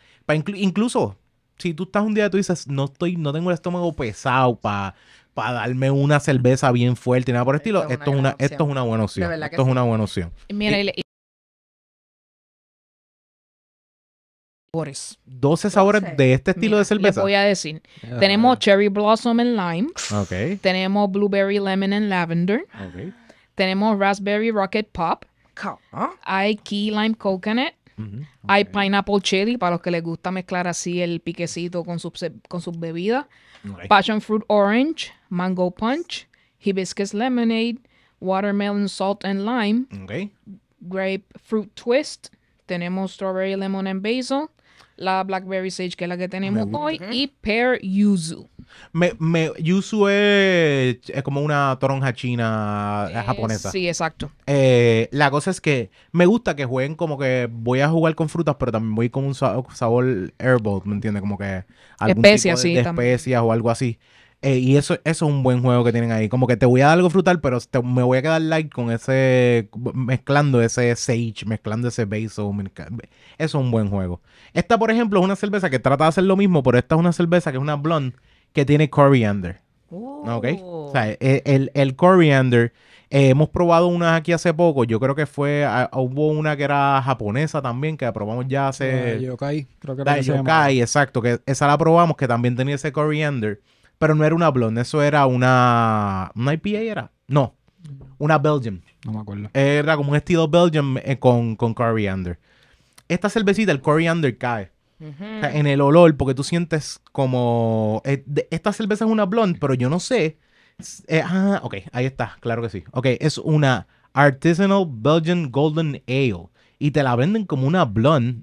A: incluso, si tú estás un día y tú dices, no estoy, no tengo el estómago pesado para darme una cerveza bien fuerte y nada por el estilo,
B: Esto es
A: esto
B: una
A: es una,
B: gran
A: esto es una buena opción. Esto es
B: sí.
A: una buena opción.
C: Mira, y y- sabores.
A: 12 sabores de este estilo
C: Mira,
A: de cerveza.
C: Les voy a decir. Tenemos Cherry Blossom and Lime.
A: Ok,
C: Tenemos Blueberry Lemon and Lavender.
A: ok.
C: Tenemos Raspberry Rocket Pop.
B: ¿Ah?
C: Hay Key Lime Coconut. Hay Pineapple Chili para los que les gusta mezclar así el piquecito con sus, con sus bebidas.
A: ok.
C: Passion Fruit Orange. Mango Punch. Hibiscus Lemonade. Watermelon Salt and Lime.
A: Ok.
C: Grapefruit Twist. Tenemos Strawberry Lemon and Basil. La Blackberry Sage, que es la que tenemos hoy. Y Pear Yuzu.
A: Me, me, yuzu es, es como una toronja china eh, japonesa.
C: Sí, exacto.
A: Eh, la cosa es que me gusta que jueguen como que voy a jugar con frutas, pero también voy con un sa- sabor herbal, ¿me entiendes? Como que algún
C: Especias,
A: tipo de,
C: sí,
A: de especias o algo así. Eh, y eso, eso es un buen juego que tienen ahí. Como que te voy a dar algo frutal, pero te- me voy a quedar light con ese, mezclando ese sage, mezclando ese basil. mezcla- Eso es un buen juego. Esta, por ejemplo, es una cerveza que trata de hacer lo mismo, pero esta es una cerveza que es una blonde que tiene coriander. ¿Ok? O sea, e- el, el coriander, eh, hemos probado unas aquí hace poco. Yo creo que fue, hubo una que era japonesa también, que probamos ya hace...
D: Eh, Yokai, creo que
A: La
D: era que llamaba.
A: yokai, exacto, que esa la probamos, que también tenía ese coriander, pero no era una blonde, eso era una... ¿Una IPA era? No, una Belgian.
D: No me acuerdo.
A: Era como un estilo Belgian eh, con, con coriander. Esta cervecita, el coriander cae. O sea, en el olor, porque tú sientes como... eh, de- esta cerveza es una blonde, pero yo no sé... eh, ah, ok, ahí está, claro que sí. Ok, es una Artisanal Belgian Golden Ale. Y te la venden como una blonde,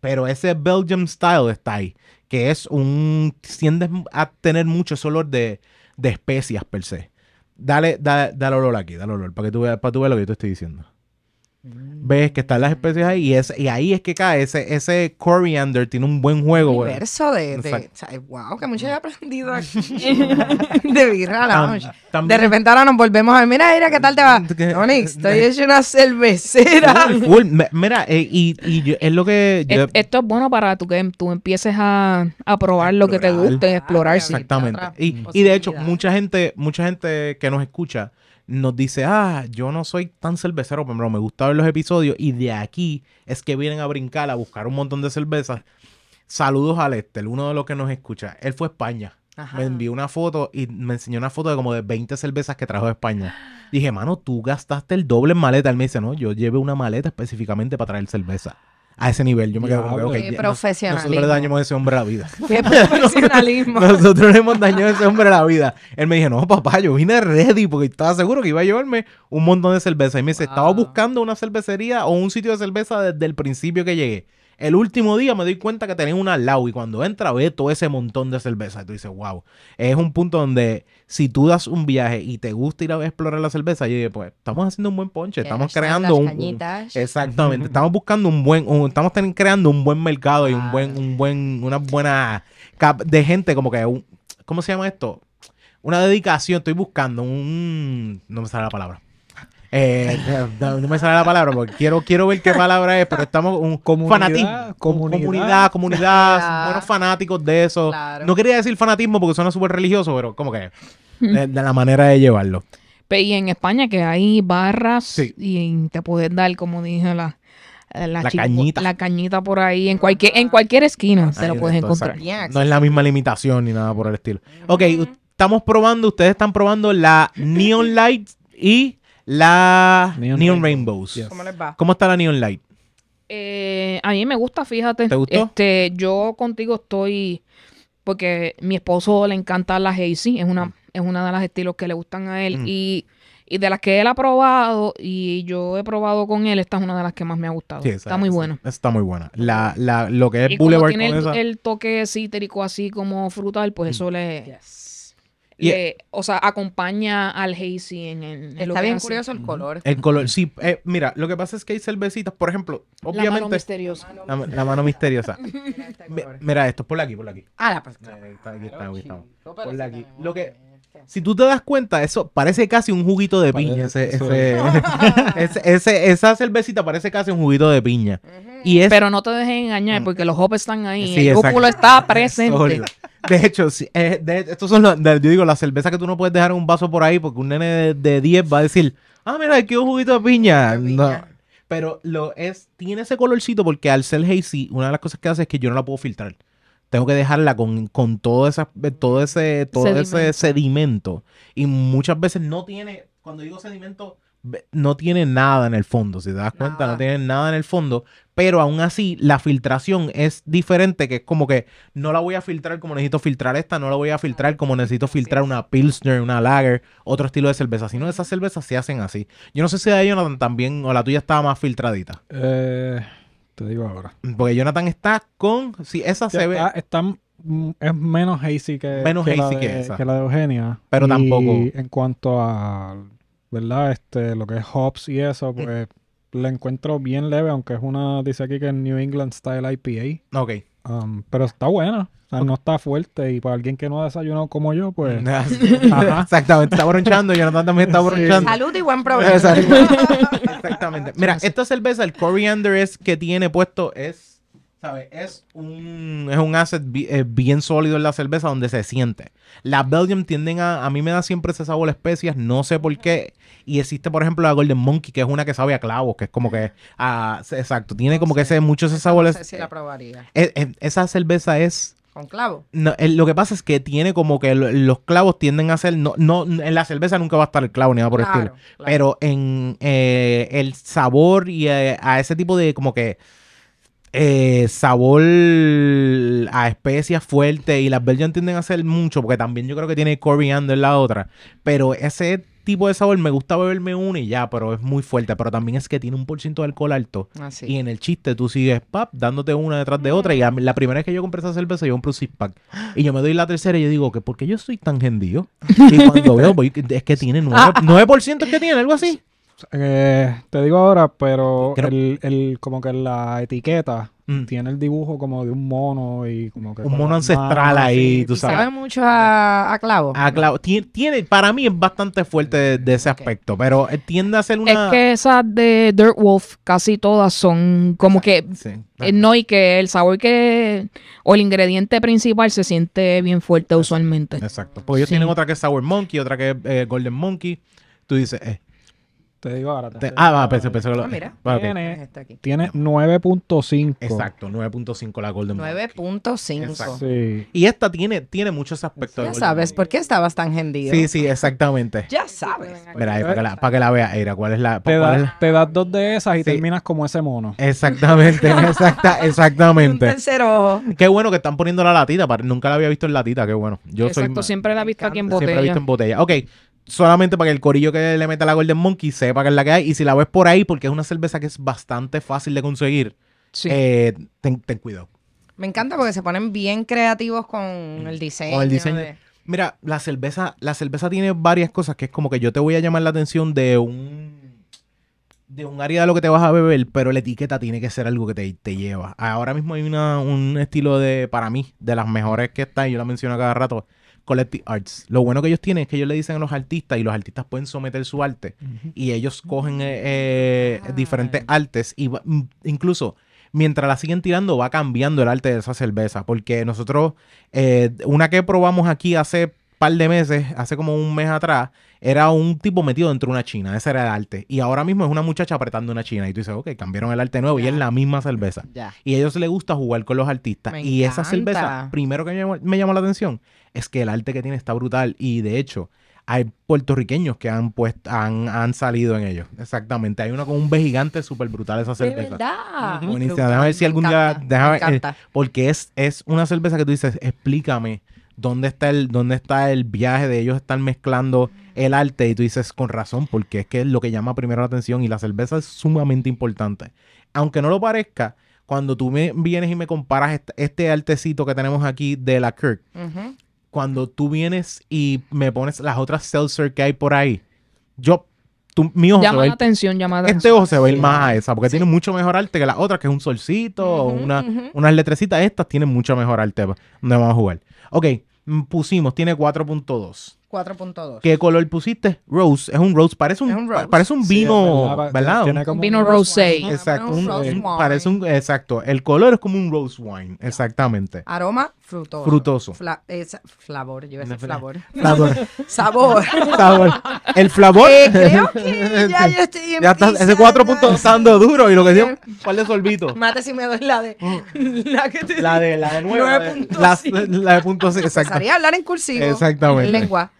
A: pero ese Belgian style está ahí. Que es un... Tiendes a tener mucho ese olor de, de especias per se. Dale, dale, dale olor aquí, dale olor, para que tú veas, para que tú veas lo que yo te estoy diciendo. Ves que están las especias ahí y, es, y ahí es que cae ese, ese coriander, tiene un buen juego. güey.
B: universo de, de
A: Exacto.
B: o sea, wow, que mucho he aprendido aquí de birra lounge.
A: Tam- también-
B: De repente ahora nos volvemos a ver, mira, mira, ¿qué tal te va?
A: ¿Qué?
B: Onyx, estoy hecho una cervecera.
A: Full, full. Me- Mira, eh, y, y yo- es lo que... yo-
C: Es- esto es bueno para tú que tú empieces a, a probar lo que te guste, explorar. sí.
A: Exactamente. Y, y de hecho, mucha gente, mucha gente que nos escucha nos dice, ah, yo no soy tan cervecero, pero me gusta ver los episodios y de aquí es que vienen a brincar, a buscar un montón de cervezas. Saludos a Lester, uno de los que nos escucha. Él fue a España.
B: Ajá.
A: Me envió una foto y me enseñó una foto de como de 20 cervezas que trajo de España. Dije, mano, tú gastaste el doble en maleta. Él me dice, no, yo llevé una maleta específicamente para traer cerveza. A ese nivel, yo me quedo como que,
D: Diablo.
A: ok,
B: Qué
A: ya, nos-
B: profesionalismo.
A: Nosotros le dañamos a ese hombre la vida.
B: Qué profesionalismo.
A: Nosotros le hemos dañado a ese hombre la vida. Él me dijo, no, papá, yo vine ready porque estaba seguro que iba a llevarme un montón de cerveza. Y me dice, estaba
B: Wow.
A: buscando una cervecería o un sitio de cerveza desde el principio que llegué. El último día me doy cuenta que tenía una lado y cuando entra ve todo ese montón de cerveza. Y tú dices, wow. Es un punto donde si tú das un viaje y te gusta ir a explorar la cerveza, yo dije, pues estamos haciendo un buen ponche, estamos creando un, un-. Exactamente, estamos buscando un buen, un- estamos ten- creando un buen mercado y un buen, un buen, una buena cap de gente como que, un- ¿cómo se llama esto? Una dedicación, estoy buscando un, no me sale la palabra. Eh, no, no me sale la palabra porque quiero, quiero ver qué palabra es, pero estamos un
D: Comunidad,
A: fanatismo,
D: comunidad.
A: comunidad, comunidad, buenos fanáticos de eso.
B: Claro.
A: No quería decir fanatismo porque suena súper religioso, pero como que de, de la manera de llevarlo.
C: Y en España que hay barras
A: Sí.
C: y te puedes dar, como dije, la, la,
A: La
C: chico-
A: cañita.
C: la cañita por ahí. En cualquier, en cualquier esquina te
A: Ahí
C: lo
A: de
C: puedes encontrar.
A: No es la misma limitación ni nada por el estilo. Ok, estamos probando, ustedes están probando la Neon Light y la Neon,
D: Neon
A: Rainbows.
D: Yes.
B: ¿Cómo les va?
A: ¿Cómo está la Neon Light?
C: Eh, a mí me gusta, fíjate.
A: ¿Te gustó?
C: Este, yo contigo estoy porque mi esposo le encanta la Hazy, es una, es una de las estilos que le gustan a él
A: Mm.
C: y, y de las que él ha probado y yo he probado con él, esta es una de las que más me ha gustado.
A: Sí, esa-
C: Está muy
A: esa-
C: buena.
A: Está muy buena. La, la, lo que es
C: Y
A: Boulevard
C: tiene
A: con
C: el,
A: esa.
C: el toque cítrico así como frutal, pues eso le,
B: Yes.
A: Y-
C: le- o sea, acompaña al hazy en, el, en lo
B: Está
C: que
B: bien
C: hace.
B: curioso el color.
A: El color, sí, eh, mira, lo que pasa es que hay cervecitas, por ejemplo,
C: La mano
A: obviamente.
C: misteriosa.
A: La, la mano misteriosa. Mi- Mira esto, por aquí, por aquí.
B: Ah, la pues,
A: está, aquí está, aquí estamos.
B: sí
A: aquí. Lo que, si tú te das cuenta, eso parece casi un juguito de piña. Ese,
D: Parece-
A: ese, ese- ese- esa cervecita parece casi un juguito de piña. Y es
C: Pero no te dejes engañar porque los hops están ahí.
A: Mm. Sí,
C: el
A: exacto.
C: lúpulo está presente.
A: De hecho, sí, eh, de- estos son los, de- yo digo, la cerveza que tú no puedes dejar en un vaso por ahí porque un nene de, de 10 va a decir, ah, mira, aquí un juguito de piña.
B: De
A: No.
B: piña.
A: Pero lo es, tiene ese colorcito porque al ser hazy, una de las cosas que hace es que yo no la puedo filtrar. Tengo que dejarla con, con todo, esa, todo ese todo ese
C: Sedimento.
A: Y muchas veces no tiene, cuando digo sedimento, no tiene nada en el fondo. Si te das cuenta,
B: Nada.
A: no tiene nada en el fondo. Pero aún así, la filtración es diferente, que es como que no la voy a filtrar como necesito filtrar esta, no la voy a filtrar como necesito filtrar una Pilsner, una Lager, otro estilo de cerveza. Sino esas cervezas se hacen así. Yo no sé si de Jonathan también, o la tuya estaba más filtradita.
D: Eh, te digo ahora.
A: Porque Jonathan está con. Sí, esa se ve.
D: Está, mm, es menos hazy que,
A: Menos
D: que la
A: hazy
D: de,
A: que esa.
D: la de Eugenia.
A: Pero
D: Y
A: tampoco-
D: En cuanto a, ¿verdad? Este, lo que es hops y eso, pues la encuentro bien leve, aunque es una, dice aquí que es New England Style IPA.
A: Ok.
D: Um, pero está buena. O sea, no está fuerte. Y para alguien que no ha desayunado como yo, pues.
A: Ajá. Exactamente, está bronchando. Jonathan también está bronchando.
B: Salud y buen provecho.
A: Exacto. Exactamente. Mira, esta cerveza, el coriander es que tiene puesto es, ¿sabes? Es un, es un asset bi- eh, bien sólido en la cerveza donde se siente. Las Belgium tienden a, a mí me da siempre ese sabor a especias, no sé por qué. Y existe, por ejemplo, la Golden Monkey, que es una que sabe a clavos, que es como que, ah, exacto, tiene como que ese, mucho ese sabor.
B: No
A: es-
B: sé si la probaría.
A: eh, eh, esa cerveza es
B: Con clavo.
A: no, el- lo que pasa es que tiene como que lo- los clavos tienden a ser. No, no, en la cerveza nunca va a estar el clavo ni nada por el estilo.
B: claro.
A: Pero en eh, el sabor y eh, a ese tipo de como que eh, sabor a especias fuertes y las Belgian tienden a hacer mucho porque también yo creo que tiene coriander la otra. Pero ese tipo de sabor me gusta beberme una y ya, pero es muy fuerte. Pero también es que tiene un por ciento de alcohol alto.
B: Así.
A: Y en el chiste tú sigues, pap, dándote una detrás de otra. Y a la primera vez que yo compré esa cerveza, yo compré un six pack. Y yo me doy la tercera y yo digo, que ¿por qué yo soy tan gendío? Y cuando veo, voy, es que tiene 9%, 9% es que tiene, algo así.
D: Eh, te digo ahora, pero
A: Creo-
D: el, el, como que la etiqueta
A: Mm.
D: tiene el dibujo como de un mono y como que
A: Un mono ancestral
D: manos,
A: ahí,
D: sí.
A: tú sabes.
B: ¿Sabe mucho a, a clavo?
A: Ah, claro, tiene, tiene- para mí es bastante fuerte de, de ese aspecto, pero eh, tiende a ser una...
C: Es que esas de Dirt Wolf casi todas son como que
A: Sí.
C: eh, no y que el sabor que o el ingrediente principal se siente bien fuerte usualmente.
A: Exacto. Porque ellos
C: Sí.
A: tienen otra que es Sour Monkey, otra que es eh, Golden Monkey. Tú dices, eh,
D: Te digo ahora. te
A: ah, va, pensé, pensé que lo.
B: Ah, mira.
A: va.
D: Tiene,
B: aquí.
D: tiene 9.5.
A: Exacto, 9.5 la Golden Monkey.
B: 9.5.
A: Exacto.
D: Sí.
A: Y esta tiene, tiene mucho ese aspecto de
B: Ya
A: Golden
B: sabes. ¿por qué estabas tan hendido?
A: Sí, sí, exactamente.
B: Ya sabes.
A: Mira, ahí, para que la, para que la vea, Eira, ¿cuál es la...?
D: Te, da- das dos de esas y
A: Sí.
D: terminas como ese mono.
A: Exactamente, exacta,
B: Un
A: exactamente.
B: tercer ojo.
A: Qué bueno que están poniendo la latita, para- nunca la había visto en latita, qué bueno. Yo soy
C: Exacto,
A: ma-
C: siempre la he visto aquí en
A: siempre la he
C: botella.
A: visto en botella. Ok, solamente para que el corillo que le meta la Golden Monkey sepa que es la que hay. Y si la ves por ahí, porque es una cerveza que es bastante fácil de conseguir,
C: Sí.
A: eh, ten, ten cuidado.
B: Me encanta porque se ponen bien creativos con el diseño.
A: Con el diseño.
B: de-
A: Mira, la cerveza, la cerveza tiene varias cosas que es como que yo te voy a llamar la atención de un de un área de lo que te vas a beber, pero la etiqueta tiene que ser algo que te, te lleva. Ahora mismo hay una, un estilo de, para mí, de las mejores que está, y yo la menciono cada rato, Collective Arts. Lo bueno que ellos tienen es que ellos le dicen a los artistas y los artistas pueden someter su arte y ellos cogen eh, eh,
B: Ah.
A: diferentes artes y va- mm, incluso mientras la siguen tirando va cambiando el arte de esa cerveza porque nosotros eh, una que probamos aquí hace par de meses hace como un mes atrás era un tipo metido dentro de una china ese era el arte y ahora mismo es una muchacha apretando una china y tú dices ok cambiaron el arte nuevo y es la misma cerveza
B: Ya.
A: y a ellos les gusta jugar con los artistas.
B: Me
A: y esa cerveza, primero que me llamó, me llamó la atención, es que el arte que tiene está brutal. Y de hecho, hay puertorriqueños que han puesto, han, han salido en ellos. Exactamente. Hay uno con un B gigante súper brutal esa
B: De
A: cerveza.
B: verdad.
A: Buenísima. Déjame ver si algún día.
B: encanta,
A: déjame-
B: me encanta.
A: eh, porque es, es una cerveza que tú dices, explícame dónde está el, dónde está el viaje de ellos estar mezclando el arte. Y tú dices, con razón, porque es que es lo que llama primero la atención. Y la cerveza es sumamente importante. Aunque no lo parezca, cuando tú me vienes y me comparas este, artecito que tenemos aquí de la Kirk, cuando tú vienes y me pones las otras seltzer que hay por ahí, yo, tú, mi ojo se
C: Llama la
A: ir-
C: atención, llama la
A: este
C: atención.
A: ojo se va a ir más a esa, porque tiene mucho mejor arte que la otra, que es un solcito o una, unas letrecitas. Estas tienen mucho mejor arte donde vamos a jugar. Ok, mm, pusimos, tiene 4.2.
B: 4.2.
A: ¿Qué color pusiste? Rose. Es un rose. Parece un,
B: un rose.
A: pa- Parece un
D: Sí,
A: vino,
D: verdad,
A: ¿verdad?
D: tiene
A: Un-
D: como
C: Vino
D: un-
C: rosé.
B: wine.
A: exacto.
B: Un
A: un-
B: rose
A: un-
B: wine.
A: parece un, exacto. El color es como un rose wine. Exactamente.
B: Aroma frutoso.
A: Frutoso.
B: Fla- es flavor, yo iba a decir flavor.
A: Flavor.
B: Sabor.
A: Sabor. El flavor.
B: Eh, creo que ya yo estoy
A: Ya está, ese
B: empezando
A: 4 puntos
B: a-
A: está dando duro y lo que dio, ¿cuál de sorbito?
B: Mate si me doy la de. La que te
A: La de la de nueve. la de-
B: 9.5.
A: La, la de punto seis, exacto.
B: Empezaría a hablar en cursivo.
A: Exactamente.
B: En lengua.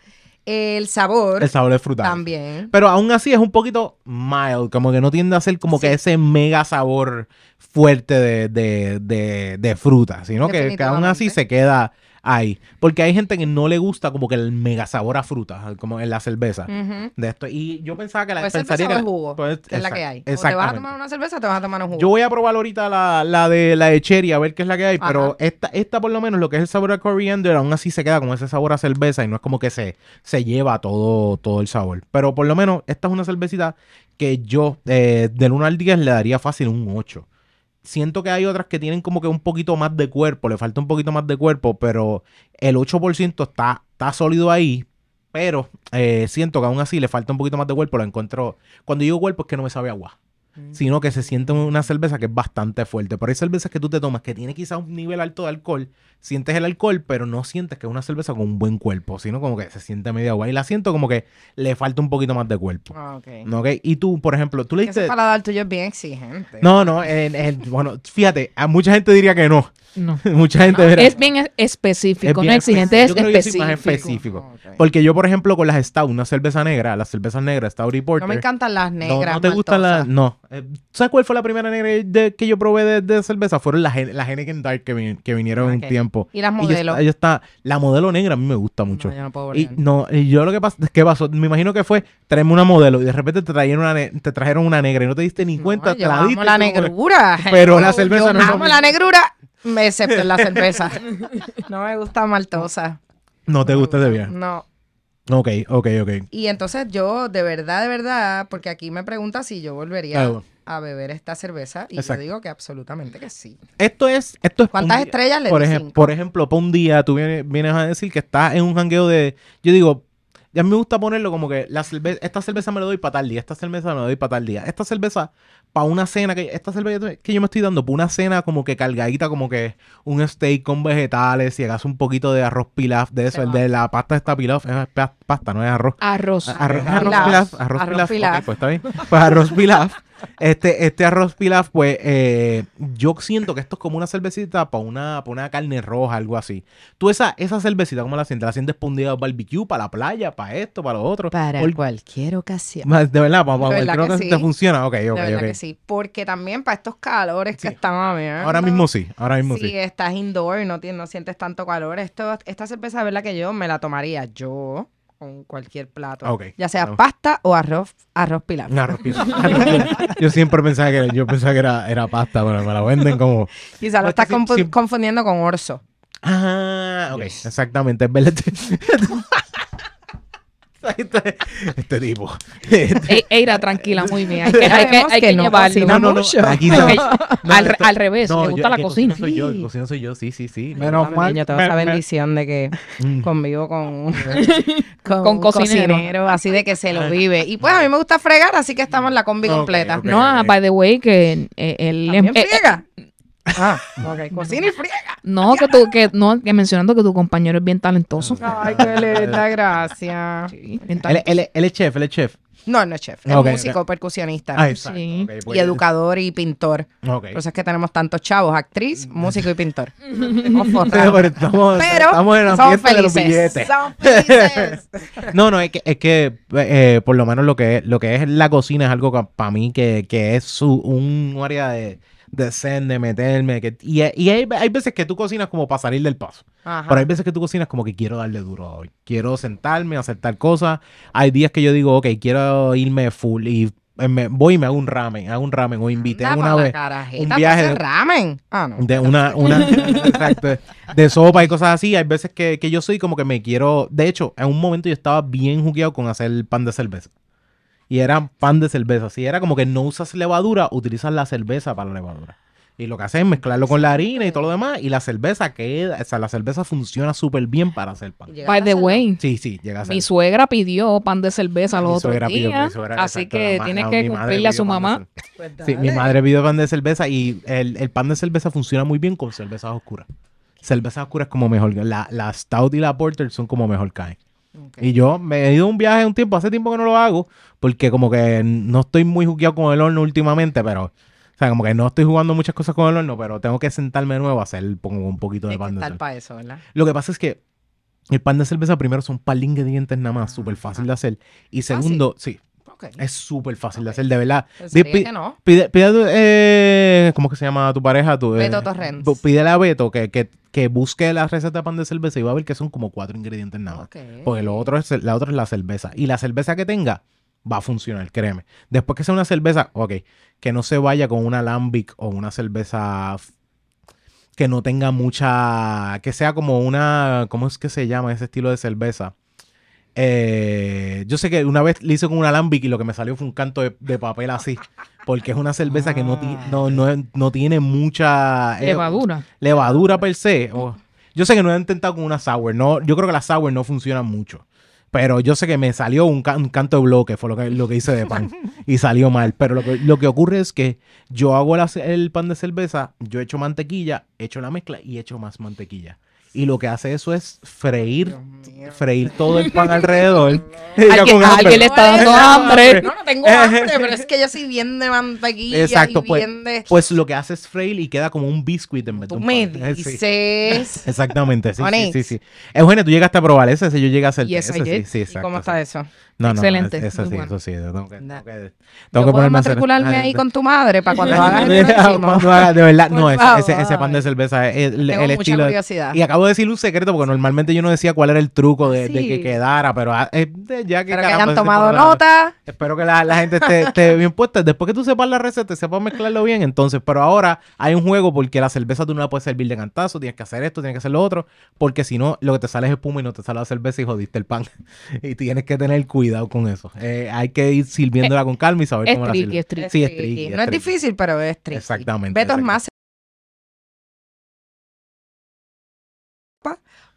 B: El sabor.
A: El sabor es frutal.
B: También.
A: Pero aún así es un poquito mild, como que no tiende a ser como que ese mega sabor fuerte de, de, de, de fruta, sino que, que aún así se queda ahí. Porque hay gente que no le gusta como que el mega sabor a fruta, como en la cerveza. De esto. Y yo pensaba que la
B: Puede ser
A: pensaría
B: cerveza
A: que
B: o jugo,
A: pues,
B: que es la que hay. O te vas a tomar una cerveza, te vas a tomar un jugo.
A: Yo voy a probar ahorita la, la de la de cherry a ver qué es la que hay,
B: Ajá.
A: pero esta, esta por lo menos lo que es el sabor a coriander aún así se queda con ese sabor a cerveza y no es como que se, se lleva todo, todo el sabor. Pero por lo menos esta es una cervecita que yo eh, del 1 al 10 le daría fácil un 8. Siento que hay otras que tienen como que un poquito más de cuerpo, le falta un poquito más de cuerpo, pero el 8% está, está sólido ahí. Pero eh, siento que aún así le falta un poquito más de cuerpo. Lo encuentro. Cuando digo cuerpo es que no me sabe a sino que se siente una cerveza que es bastante fuerte. Pero hay cervezas que tú te tomas que tiene quizás un nivel alto de alcohol, sientes el alcohol, pero no sientes que es una cerveza con un buen cuerpo, sino como que se siente media agua. Y la siento como que le falta un poquito más de cuerpo.
B: Ah, ok.
A: ¿no? ¿Ok? Y tú, por ejemplo, tú le
B: Que ese paladar tuyo es bien exigente.
A: No, no, en- en- bueno, fíjate, a mucha gente diría que no.
C: No.
A: mucha gente mira,
C: Es bien es- específico,
A: bien
C: no exigente,
A: específico.
C: es
A: Yo creo que yo soy
C: específico.
A: más específico.
B: Ok.
A: Porque yo, por ejemplo, con las Stout, una cerveza negra, las cervezas negras, Stout y Porter.
B: No me encantan las
A: No,
B: negras.
A: no te gustan las. No. Eh, ¿Sabes cuál fue la primera negra de- que yo probé de, de cerveza? Fueron las, Heineken Dark que, vin- que vinieron en
B: Ok.
A: un tiempo.
B: Y las
A: yo
B: modelos.
A: está- yo está- la modelo negra a mí me gusta mucho.
B: No, yo no puedo
A: y
B: bregar.
A: no, y yo lo que pasó, ¿qué pasó? Me imagino que fue traerme una modelo y de repente te trajeron una, ne- te trajeron una negra y no te diste ni cuenta,
B: No,
A: te
B: yo
A: la
B: amo
A: diste.
B: la negrura.
A: Pero la
B: Yo-
A: cerveza
B: yo
A: no
B: la negrura, excepto en la cerveza. no me gusta maltosa.
A: No te gusta ese viaje.
B: No.
A: Ok, ok, ok.
B: Y entonces yo, de verdad, de verdad, porque aquí me pregunta si yo volvería a beber esta cerveza. Y
A: Exacto.
B: yo digo que absolutamente que sí.
A: Esto es, esto es
B: ¿Cuántas
A: día-
B: estrellas le
A: por,
B: Cinco.
A: por ejemplo, para un día tú vienes, vienes a decir que estás en un jangueo de. Yo digo, Y a mí me gusta ponerlo como que la cerve- esta cerveza me la doy para tal día, esta cerveza me la doy para tal día. Esta cerveza para una cena, que esta cerveza que yo me estoy dando para una cena como que cargadita, como que un steak con vegetales y hagas un poquito de arroz pilaf, de eso, el de la pasta esta pilaf, es pa- pasta, no es arroz.
C: Arroz.
A: Arroz,
B: Arroz pilaf.
A: arroz
B: Arroz
A: pilaf, pues está bien. Pues arroz pilaf. Este, este arroz pilaf, pues eh, yo siento que esto es como una cervecita para una, pa' una carne roja, algo así. Tú esa, esa cervecita, ¿cómo la sientes? ¿La sientes pundida al barbecue, para la playa, para esto, para lo otro?
B: Para
A: Por-
B: cualquier ocasión.
A: De verdad, para,
B: De verdad
A: creo
B: que
A: que
B: sí.
A: te funciona. Ok, ok,
B: de verdad
A: ok.
B: que sí. Porque también para estos calores que
A: Sí.
B: están habiendo.
A: Ahora mismo sí, ahora mismo
B: si
A: sí.
B: estás indoor y no, tienes- no sientes tanto calor, esto, esta cerveza, de verdad que yo me la tomaría yo con cualquier plato. Ya sea
A: No.
B: pasta o arroz, arroz pilaf.
A: Un arroz pilaf. Yo siempre pensaba que, yo pensaba que era, era pasta, pero me la venden como...
B: Quizá lo
A: Pues
B: estás confundiendo con orzo.
A: Ah, ok, exactamente, es verdad. Este, este tipo. Este-
C: E- Eira, tranquila, muy bien. Hay que, hay que,
B: Sabemos
C: hay
B: que
C: que
B: no
C: llevarlo.
A: no, no, no, aquí
C: No, al,
A: esto-
C: al revés,
A: yo-
C: gusta la cocina.
A: soy yo, el cocina soy yo, sí, sí, sí.
D: Menos mal.
B: Yo tengo
D: me-
B: esa
D: me-
B: bendición de que
A: Mm.
B: convivo con, con,
C: Con
B: un
C: cocinero.
B: cocinero, así de que se lo vive. Y pues a mí me gusta fregar, así que estamos en la combi completa.
C: No, by the way, que eh, él...
B: ¿También
C: eh, eh?
B: Ah, ok. Cocina y friega.
C: no, que tú, que, no, que mencionando que tu compañero es bien talentoso.
B: Ay, qué linda, gracias.
C: Sí, bien
A: Él,
C: talentoso.
A: él- él es chef, él es chef.
B: No, no es chef, es
A: Ok,
B: músico, percusionista
A: Ah, exacto.
C: Sí.
A: ok,
B: y
A: pues-
B: educador y pintor.
A: Ok.
B: Por eso es que tenemos tantos chavos, actriz, músico y pintor.
A: Pero, estamos,
B: Pero
A: estamos en la
B: somos
A: fiesta de los
B: felices.
A: billetes.
B: Somos felices.
A: No, no, es que, es que eh, por lo menos lo que, es, lo que es la cocina es algo para mí que, que es su- un área de, de zen, de meterme. Que, y y hay, hay veces que tú cocinas como para salir del paso.
B: Ajá.
A: Pero hay veces que tú cocinas como que quiero darle duro hoy. Quiero sentarme, hacer tal cosa. Hay días que yo digo, ok, quiero irme full y me, voy y me hago un ramen, hago un ramen o invité
B: Anda
A: una vez un viaje de-
B: ramen. Ah, no.
A: de una, una exacto, de sopa y cosas así. Hay veces que, que yo soy como que me quiero. De hecho, en un momento yo estaba bien jugueado con hacer pan de cerveza. Y era pan de cerveza. Si era como que no usas levadura, utilizas la cerveza para la levadura. Y lo que haces es mezclarlo con la harina y todo lo demás. Y la cerveza queda, o sea, la cerveza funciona súper bien para hacer pan.
C: By the way,
A: Sí, sí, llega a ser.
C: mi suegra pidió pan de cerveza
A: Mi
C: los otros
A: suegra pidió-
C: días.
A: mi suegra-
C: Así
A: exacto,
C: que
A: la-
C: que cumplirle a su mamá.
B: Pues
A: Sí, mi madre pidió pan de cerveza y el, el pan de cerveza funciona muy bien con cervezas oscuras. Cervezas oscuras como mejor. La, la Stout y la Porter son como mejor caen. Y yo me he ido a un viaje un tiempo, hace tiempo que no lo hago, porque como que no estoy muy jugueado con el horno últimamente, pero, o sea, como que no estoy jugando muchas cosas con el horno, pero tengo que sentarme de nuevo a hacer pongo un poquito de
B: Hay que
A: pan de cerveza.
B: para eso, ¿verdad?
A: Lo que pasa es que el pan de cerveza primero son un par de ingredientes nada más,
B: Ah,
A: súper fácil de hacer. Y
B: ¿Fácil?
A: segundo, sí, Es súper fácil de hacer, de verdad.
B: Pensaría
A: Pi-
B: que no.
A: Pide, pide eh, ¿cómo que se llama tu pareja? Tu, eh,
B: Beto Torrens.
A: bu- Pídele a Beto que, que, que busque la receta de pan de cerveza y va a ver que son como cuatro ingredientes nada más. Porque lo otro es, la otra es la cerveza. Y la cerveza que tenga va a funcionar, créeme. Después que sea una cerveza, ok, que no se vaya con una Lambic o una cerveza que no tenga mucha, que sea como una, ¿cómo es que se llama ese estilo de cerveza? Eh, yo sé que una vez le hice con una Lambic y lo que me salió fue un canto de, de papel así. Porque es una cerveza que no, ti- no, no, no tiene mucha eh,
C: Levadura.
A: levadura per se. yo sé que no he intentado con una sour. No, yo creo que las sour no funcionan mucho. Pero yo sé que me salió un, ca- un canto de bloque, fue lo que, lo que hice de pan. y salió mal. Pero lo que, lo que ocurre es que yo hago la el pan de cerveza, yo echo mantequilla, echo la mezcla y echo más mantequilla. Y lo que hace eso es freír, freír todo el pan alrededor.
C: Alguien, alguien le está dando hambre.
B: No, no tengo hambre, pero es que yo soy bien de mantequilla
A: Exacto,
B: y
A: pues,
B: bien de...
A: pues lo que hace es freír y queda como un biscuit en vez de un
B: me
A: pan. Eh, sí.
B: dices...
A: Exactamente, sí, sí, sí, sí. Eugenio, tú llegaste a probar ese, ese yo llegué a hacer
C: Yes,
A: ese, sí, sí,
B: ¿Y
A: exacto,
B: cómo está eso?
A: No, no,
C: Excelente,
A: es- Eso sí,
C: bueno.
A: eso sí. Tengo que, tengo que, tengo que hacer-
B: matricularme ahí con tu madre para cuando hagas el
A: cuando haga- de verdad, no,
B: Por
A: ese, ese, pan de cerveza es el,
B: Tengo
A: el
B: mucha
A: estilo.
B: curiosidad.
A: y acabo de decir un secreto porque normalmente yo no decía cuál era el truco de, que quedara, pero ah, eh, ya que
B: que
A: caramba,
B: hayan
A: ese
B: tomado nota.
A: Espero que la, la gente esté, esté bien puesta. Después que tú sepas la receta, sepas mezclarlo bien, entonces, pero ahora hay un juego porque la cerveza tú no la puedes servir de cantazo, tienes que hacer esto, tienes que hacer lo otro, porque si no, lo que te sale es espuma y no te sale la cerveza y jodiste el pan. y tienes que tener cuidado con eso. Eh, hay que ir sirviéndola con calma y saber
C: Es
A: cómo la
C: tricky,
A: sirve.
C: es tricky.
A: Sí, es
B: tricky.
A: es
B: No es difícil, pero es tricky.
A: Exactamente,
B: Beto es más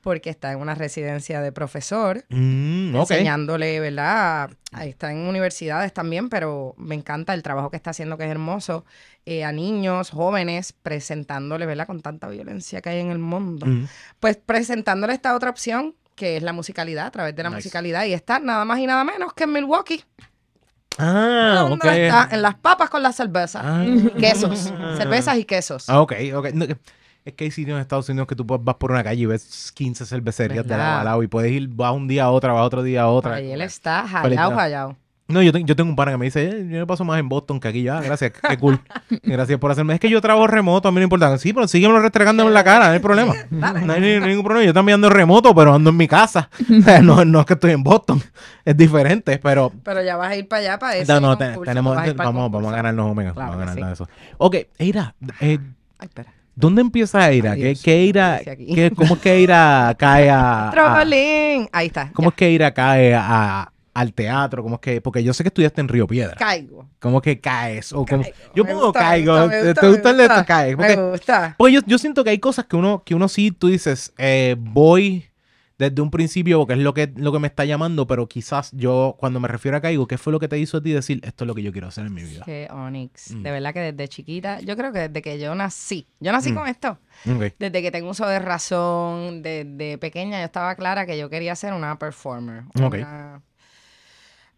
B: porque está en una residencia de profesor,
A: Mm, ok.
B: enseñándole, ¿verdad? Ahí está en universidades también, pero me encanta el trabajo que está haciendo, que es hermoso, eh, a niños, jóvenes, presentándole, ¿verdad? Con tanta violencia que hay en el mundo.
A: Mm.
B: Pues presentándole esta otra opción, que es la musicalidad, a través de la
A: Nice.
B: musicalidad, y está nada más y nada menos que en Milwaukee.
A: Ah, ok.
B: ¿Dónde está? En las papas con la cerveza.
A: Ah.
B: Quesos, cervezas y quesos.
A: Ah, ok, ok. No, es que hay sitios en Estados Unidos que tú vas por una calle y ves 15 cervecerías de lado a lado y puedes ir, vas un día a otra, vas otro día a otra.
B: Ahí él está jalado, jalado.
A: No, yo, te- yo tengo un pana que me dice, "Eh, yo me paso más en Boston que aquí ya. Gracias, qué cool. Gracias por hacerme. Es que yo trabajo remoto, a mí no importa. Sí, pero sígueme restregándome en la cara, no hay problema. No hay, ni- ningún problema. Yo también ando remoto, pero ando en mi casa. No, no es que estoy en Boston. Es diferente, pero
B: Pero ya vas a ir para allá para ese
A: no, no, tenemos,
B: vas
A: vamos, vamos a ganarnos Omega.
B: Claro
A: vamos a ganarnos eso. Ok, Eira, eh,
B: Ay, espera.
A: ¿dónde empieza Eira? ¿Qué, qué
B: ¿qué
A: Eira, qué- ¿Cómo es que Eira cae a, a-.
B: Ahí está.
A: ¿Cómo es que Eira cae a, al teatro? ¿Cómo es que, porque yo sé que estudiaste en Río Piedra.
B: Caigo.
A: ¿Cómo que caes? O como, yo
B: Me
A: pongo
B: gusta, me
A: caigo.
B: gusta, me
A: ¿Te
B: gusta, me
A: el de
B: gusta.
A: caes?
B: Me
A: Porque,
B: gusta.
A: porque yo, yo siento que hay cosas que uno, que uno sí, tú dices, eh, voy desde un principio porque es lo que, lo que me está llamando, pero quizás yo, cuando me refiero a caigo, ¿qué fue lo que te hizo a ti decir, esto es lo que yo quiero hacer en mi vida?
B: Que Onyx.
A: Mm.
B: De verdad que desde chiquita, yo creo que desde que yo nací, yo nací
A: Mm.
B: con esto.
A: Ok.
B: Desde que tengo uso de razón, desde pequeña yo estaba clara que yo quería ser una performer.
A: Ok.
B: Una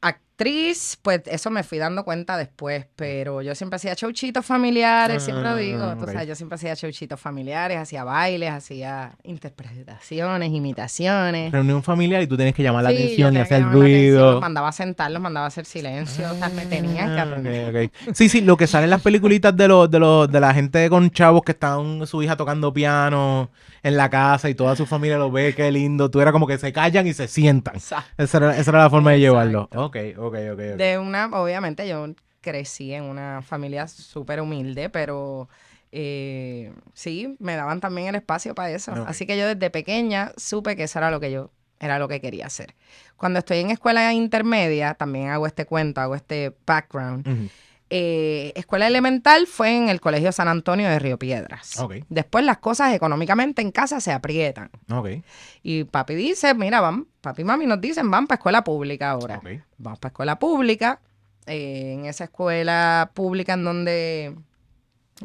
B: a actriz, pues eso me fui dando cuenta después, pero yo siempre hacía showchitos familiares, siempre lo digo,
A: Ah,
B: tú
A: ok.
B: sabes, yo siempre hacía showchitos familiares, hacía bailes, hacía interpretaciones, imitaciones.
A: Reunión familiar y tú tienes que llamar la
B: Sí,
A: atención y
B: que
A: hacer ruido.
B: Los mandaba a sentar, los mandaba a hacer silencio, o sea, me tenían que
A: Ah,
B: atender.
A: ok, ok. Sí, sí, lo que sale en las peliculitas de los, de los, de la gente con chavos que están su hija tocando piano en la casa y toda su familia lo ve, qué lindo. Tú era como que se callan y se sientan. Esa era, esa era la forma de llevarlo.
B: Exacto.
A: Ok, ok, ok. ok.
B: De una, obviamente yo crecí en una familia súper humilde, pero eh, sí, me daban también el espacio para eso. Así que yo desde pequeña supe que eso era lo que yo, era lo que quería hacer. Cuando estoy en escuela intermedia, también hago este cuento, hago este background. Eh, escuela elemental fue en el Colegio San Antonio de Río Piedras. Después las cosas económicamente en casa se aprietan. Y papi dice, mira, van, papi y mami nos dicen, van para escuela pública ahora vamos para escuela pública. eh, en esa escuela pública en donde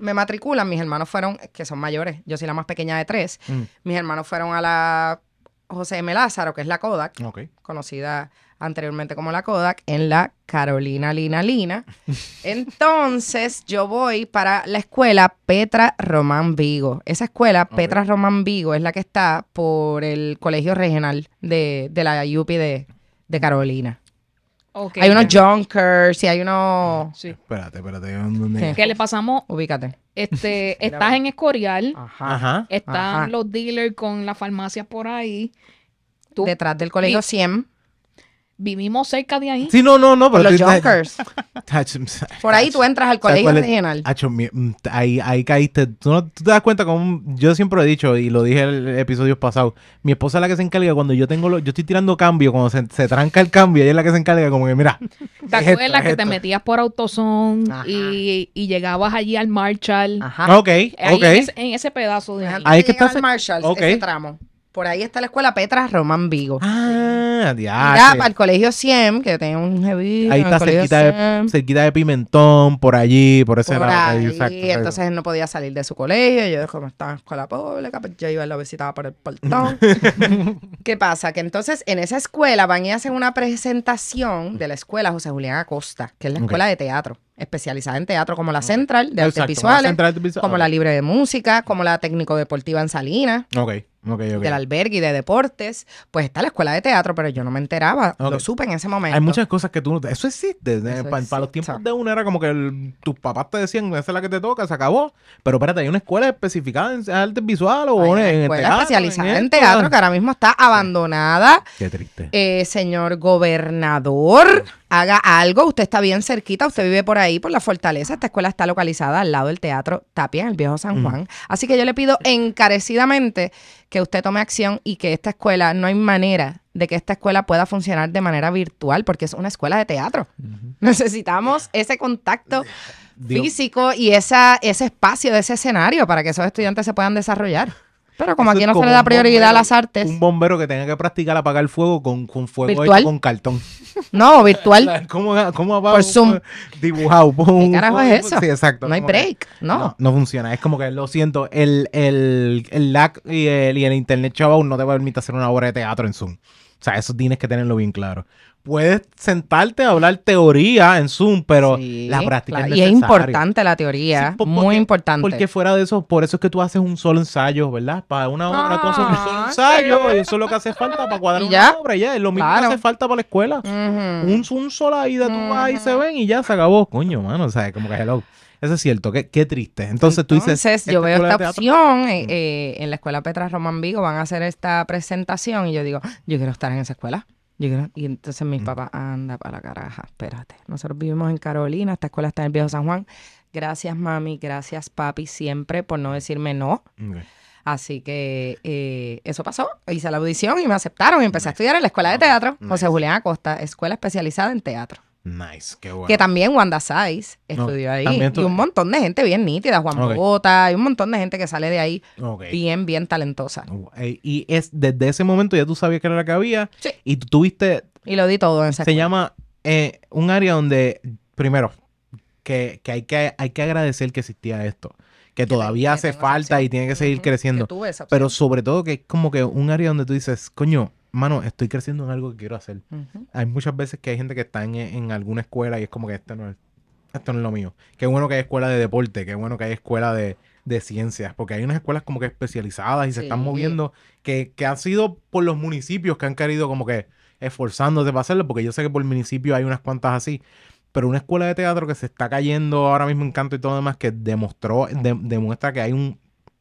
B: me matriculan, mis hermanos fueron, que son mayores, yo soy la más pequeña de tres,
A: Mm,
B: mis hermanos fueron a la José M. Lázaro, que es la Kodak, conocida anteriormente como la Kodak, en la Carolina Lina Lina. Entonces yo voy para la escuela Petra Román Vigo. Esa escuela. Petra Román Vigo, es la que está por el colegio regional de, de la UPI de, de Carolina. Hay unos junkers y hay unos...
C: Sí.
A: Espérate, espérate. ¿dónde-
B: ¿Qué?
C: Que le pasamos,
B: Ubícate.
C: este, estás en Escorial,
B: Ajá.
A: Ajá.
C: están
B: Ajá.
C: los dealers con las farmacias por ahí. Tú-
B: Detrás del colegio
C: Y-
B: 100.
C: Vivimos cerca de ahí.
A: Sí, no, no, no.
B: Por
A: Pero
B: los junkers. Por ahí tú entras al colegio regional.
A: Mm, ahí, ahí caíste. ¿Tú, no- tú te das cuenta como yo siempre he dicho y lo dije en el episodio pasado. Mi esposa es la que se encarga cuando yo tengo lo, yo estoy tirando cambio, cuando se, se tranca el cambio, ella es la que se encarga como que mira.
C: ¿Te acuerdas
A: es
C: que te metías por
B: Ajá.
C: y, y llegabas allí al Marshall?
B: Ajá.
A: Ok,
C: Ahí
A: ok.
C: en, ese, en ese pedazo de ahí.
A: Ahí que
B: llegar
A: está
B: al Marshall,
A: ok.
B: ese tramo. Por ahí está la escuela Petra Román Vigo.
A: Ah, diache.
B: para el colegio 100, que tenía un heavy.
A: Ahí está cerquita de, cerquita de Pimentón, por allí, por ese
B: por
A: lado.
B: ahí,
A: exacto,
B: entonces él no podía salir de su colegio. Yo, como estaba en escuela pública, pues yo iba y lo visitaba por el portón. ¿Qué pasa? Que entonces en esa escuela van y hacen una presentación de la escuela José Julián Acosta, que es la escuela de teatro, especializada en teatro, como la Central de Artes Visuales,
A: la Central de Visuales.
B: como la Libre de Música, como la Técnico Deportiva en Salinas.
A: Ok,
B: del albergue y de deportes, pues está la escuela de teatro, pero yo no me enteraba,
A: Ok.
B: lo supe en ese momento.
A: Hay muchas cosas que tú no... Eso existe.
B: Eso
A: para, los
B: existe.
A: tiempos de uno era como que el- tus papás te decían, esa es la que te toca, se acabó. Pero espérate, hay una escuela especificada en artes visuales o
B: Hay
A: en,
B: escuela
A: teatro,
B: especializada en
A: esto.
B: teatro que ahora mismo está abandonada.
A: Qué triste.
B: Eh, señor gobernador, haga algo. Usted está bien cerquita, usted vive por ahí, por la fortaleza. Esta escuela está localizada al lado del Teatro Tapia, en el Viejo San Juan. Así que yo le pido encarecidamente que usted tome acción y que esta escuela, no hay manera de que esta escuela pueda funcionar de manera virtual, porque es una escuela de teatro. Necesitamos ese contacto
A: Dios-
B: físico y esa, ese espacio de ese escenario para que esos estudiantes se puedan desarrollar. Pero como
A: Eso
B: aquí no se le da prioridad a las artes.
A: Un bombero que tenga que practicar apagar el fuego con, con fuego
B: ¿Virtual?
A: hecho con cartón.
B: No, virtual.
A: ¿Cómo, cómo apago?
B: Por Zoom.
A: Dibujado.
B: ¿Qué carajo es eso?
A: Sí, exacto.
B: No hay break, ¿no?
A: No, no funciona. Es como que lo siento, el, el, el lag y el, y el internet chaval no te permite hacer una obra de teatro en Zoom. O sea, eso tienes que tenerlo bien claro. Puedes sentarte a hablar teoría en Zoom, pero
B: Sí,
A: la práctica
B: claro.
A: es
B: Y es
A: necesaria.
B: importante la teoría,
A: Sí,
B: muy
A: porque-
B: importante.
A: Porque fuera de eso, por eso es que tú haces un solo ensayo, ¿verdad? Para una obra tú haces un solo
B: Ah,
A: ensayo y eso es lo que hace falta para cuadrar
B: Y
A: una
B: ya.
A: obra. Ya, es lo mismo
B: Claro.
A: que hace falta para la escuela. Un, un sola ida, tú vas y se ven y ya se acabó. Coño, mano, o sea, como que hello. Eso es cierto, qué, qué triste. Entonces, tú dices.
B: Entonces, yo veo esta
A: de teatro- Mm.
B: opción eh, eh, en la escuela Petra Román Vigo, van a hacer esta presentación y yo digo, yo quiero estar en esa escuela. Yo quiero- Y entonces mis
A: Mm.
B: papás, anda para la caraja, espérate. Nosotros vivimos en Carolina, esta escuela está en el Viejo San Juan. Gracias, mami, gracias, papi, siempre por no decirme no. Así que eh, eso pasó. Hice la audición y me aceptaron y empecé a estudiar en la escuela de teatro. José
A: Nice.
B: Julián Acosta, escuela especializada en teatro.
A: Nice, qué bueno.
B: Que también Wanda
A: No,
B: estudió ahí. Y un montón de gente bien nítida, Juan
A: Ok.
B: Bota, y un montón de gente que sale de ahí bien, bien talentosa.
A: Eh, Y es desde ese momento ya tú sabías que era la que había.
B: Sí.
A: Y tú tuviste,
B: Y lo di todo en esa
A: se
B: escuela.
A: llama eh, un área donde, primero, que, que hay que hay que agradecer que existía esto. Que todavía hace falta y tiene que seguir creciendo. Pero sobre todo que es como que un área donde tú dices, coño, mano, estoy creciendo en algo que quiero hacer. Hay muchas veces que hay gente que está en, en alguna escuela y es como que esto no es, esto no es lo mío. Qué bueno que hay escuela de deporte, qué bueno que hay escuela de, de ciencias, porque hay unas escuelas como que especializadas y se están moviendo, que, que han sido por los municipios que han querido como que esforzándose para hacerlo, porque yo sé que por el municipio hay unas cuantas así, pero una escuela de teatro que se está cayendo ahora mismo en canto y todo lo demás, que demostró, de- demuestra que hay un,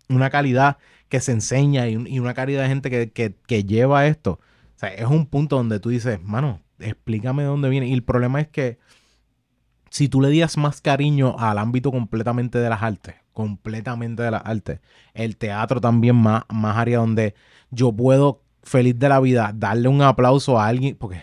A: una calidad que se enseña y, un- y una calidad de gente que, lleva esto. O sea, es un punto donde tú dices, mano, explícame de dónde viene. Y el problema es que si tú le dieras más cariño al ámbito completamente de las artes, completamente de las artes, el teatro también más área donde yo puedo, feliz de la vida, darle un aplauso a alguien, porque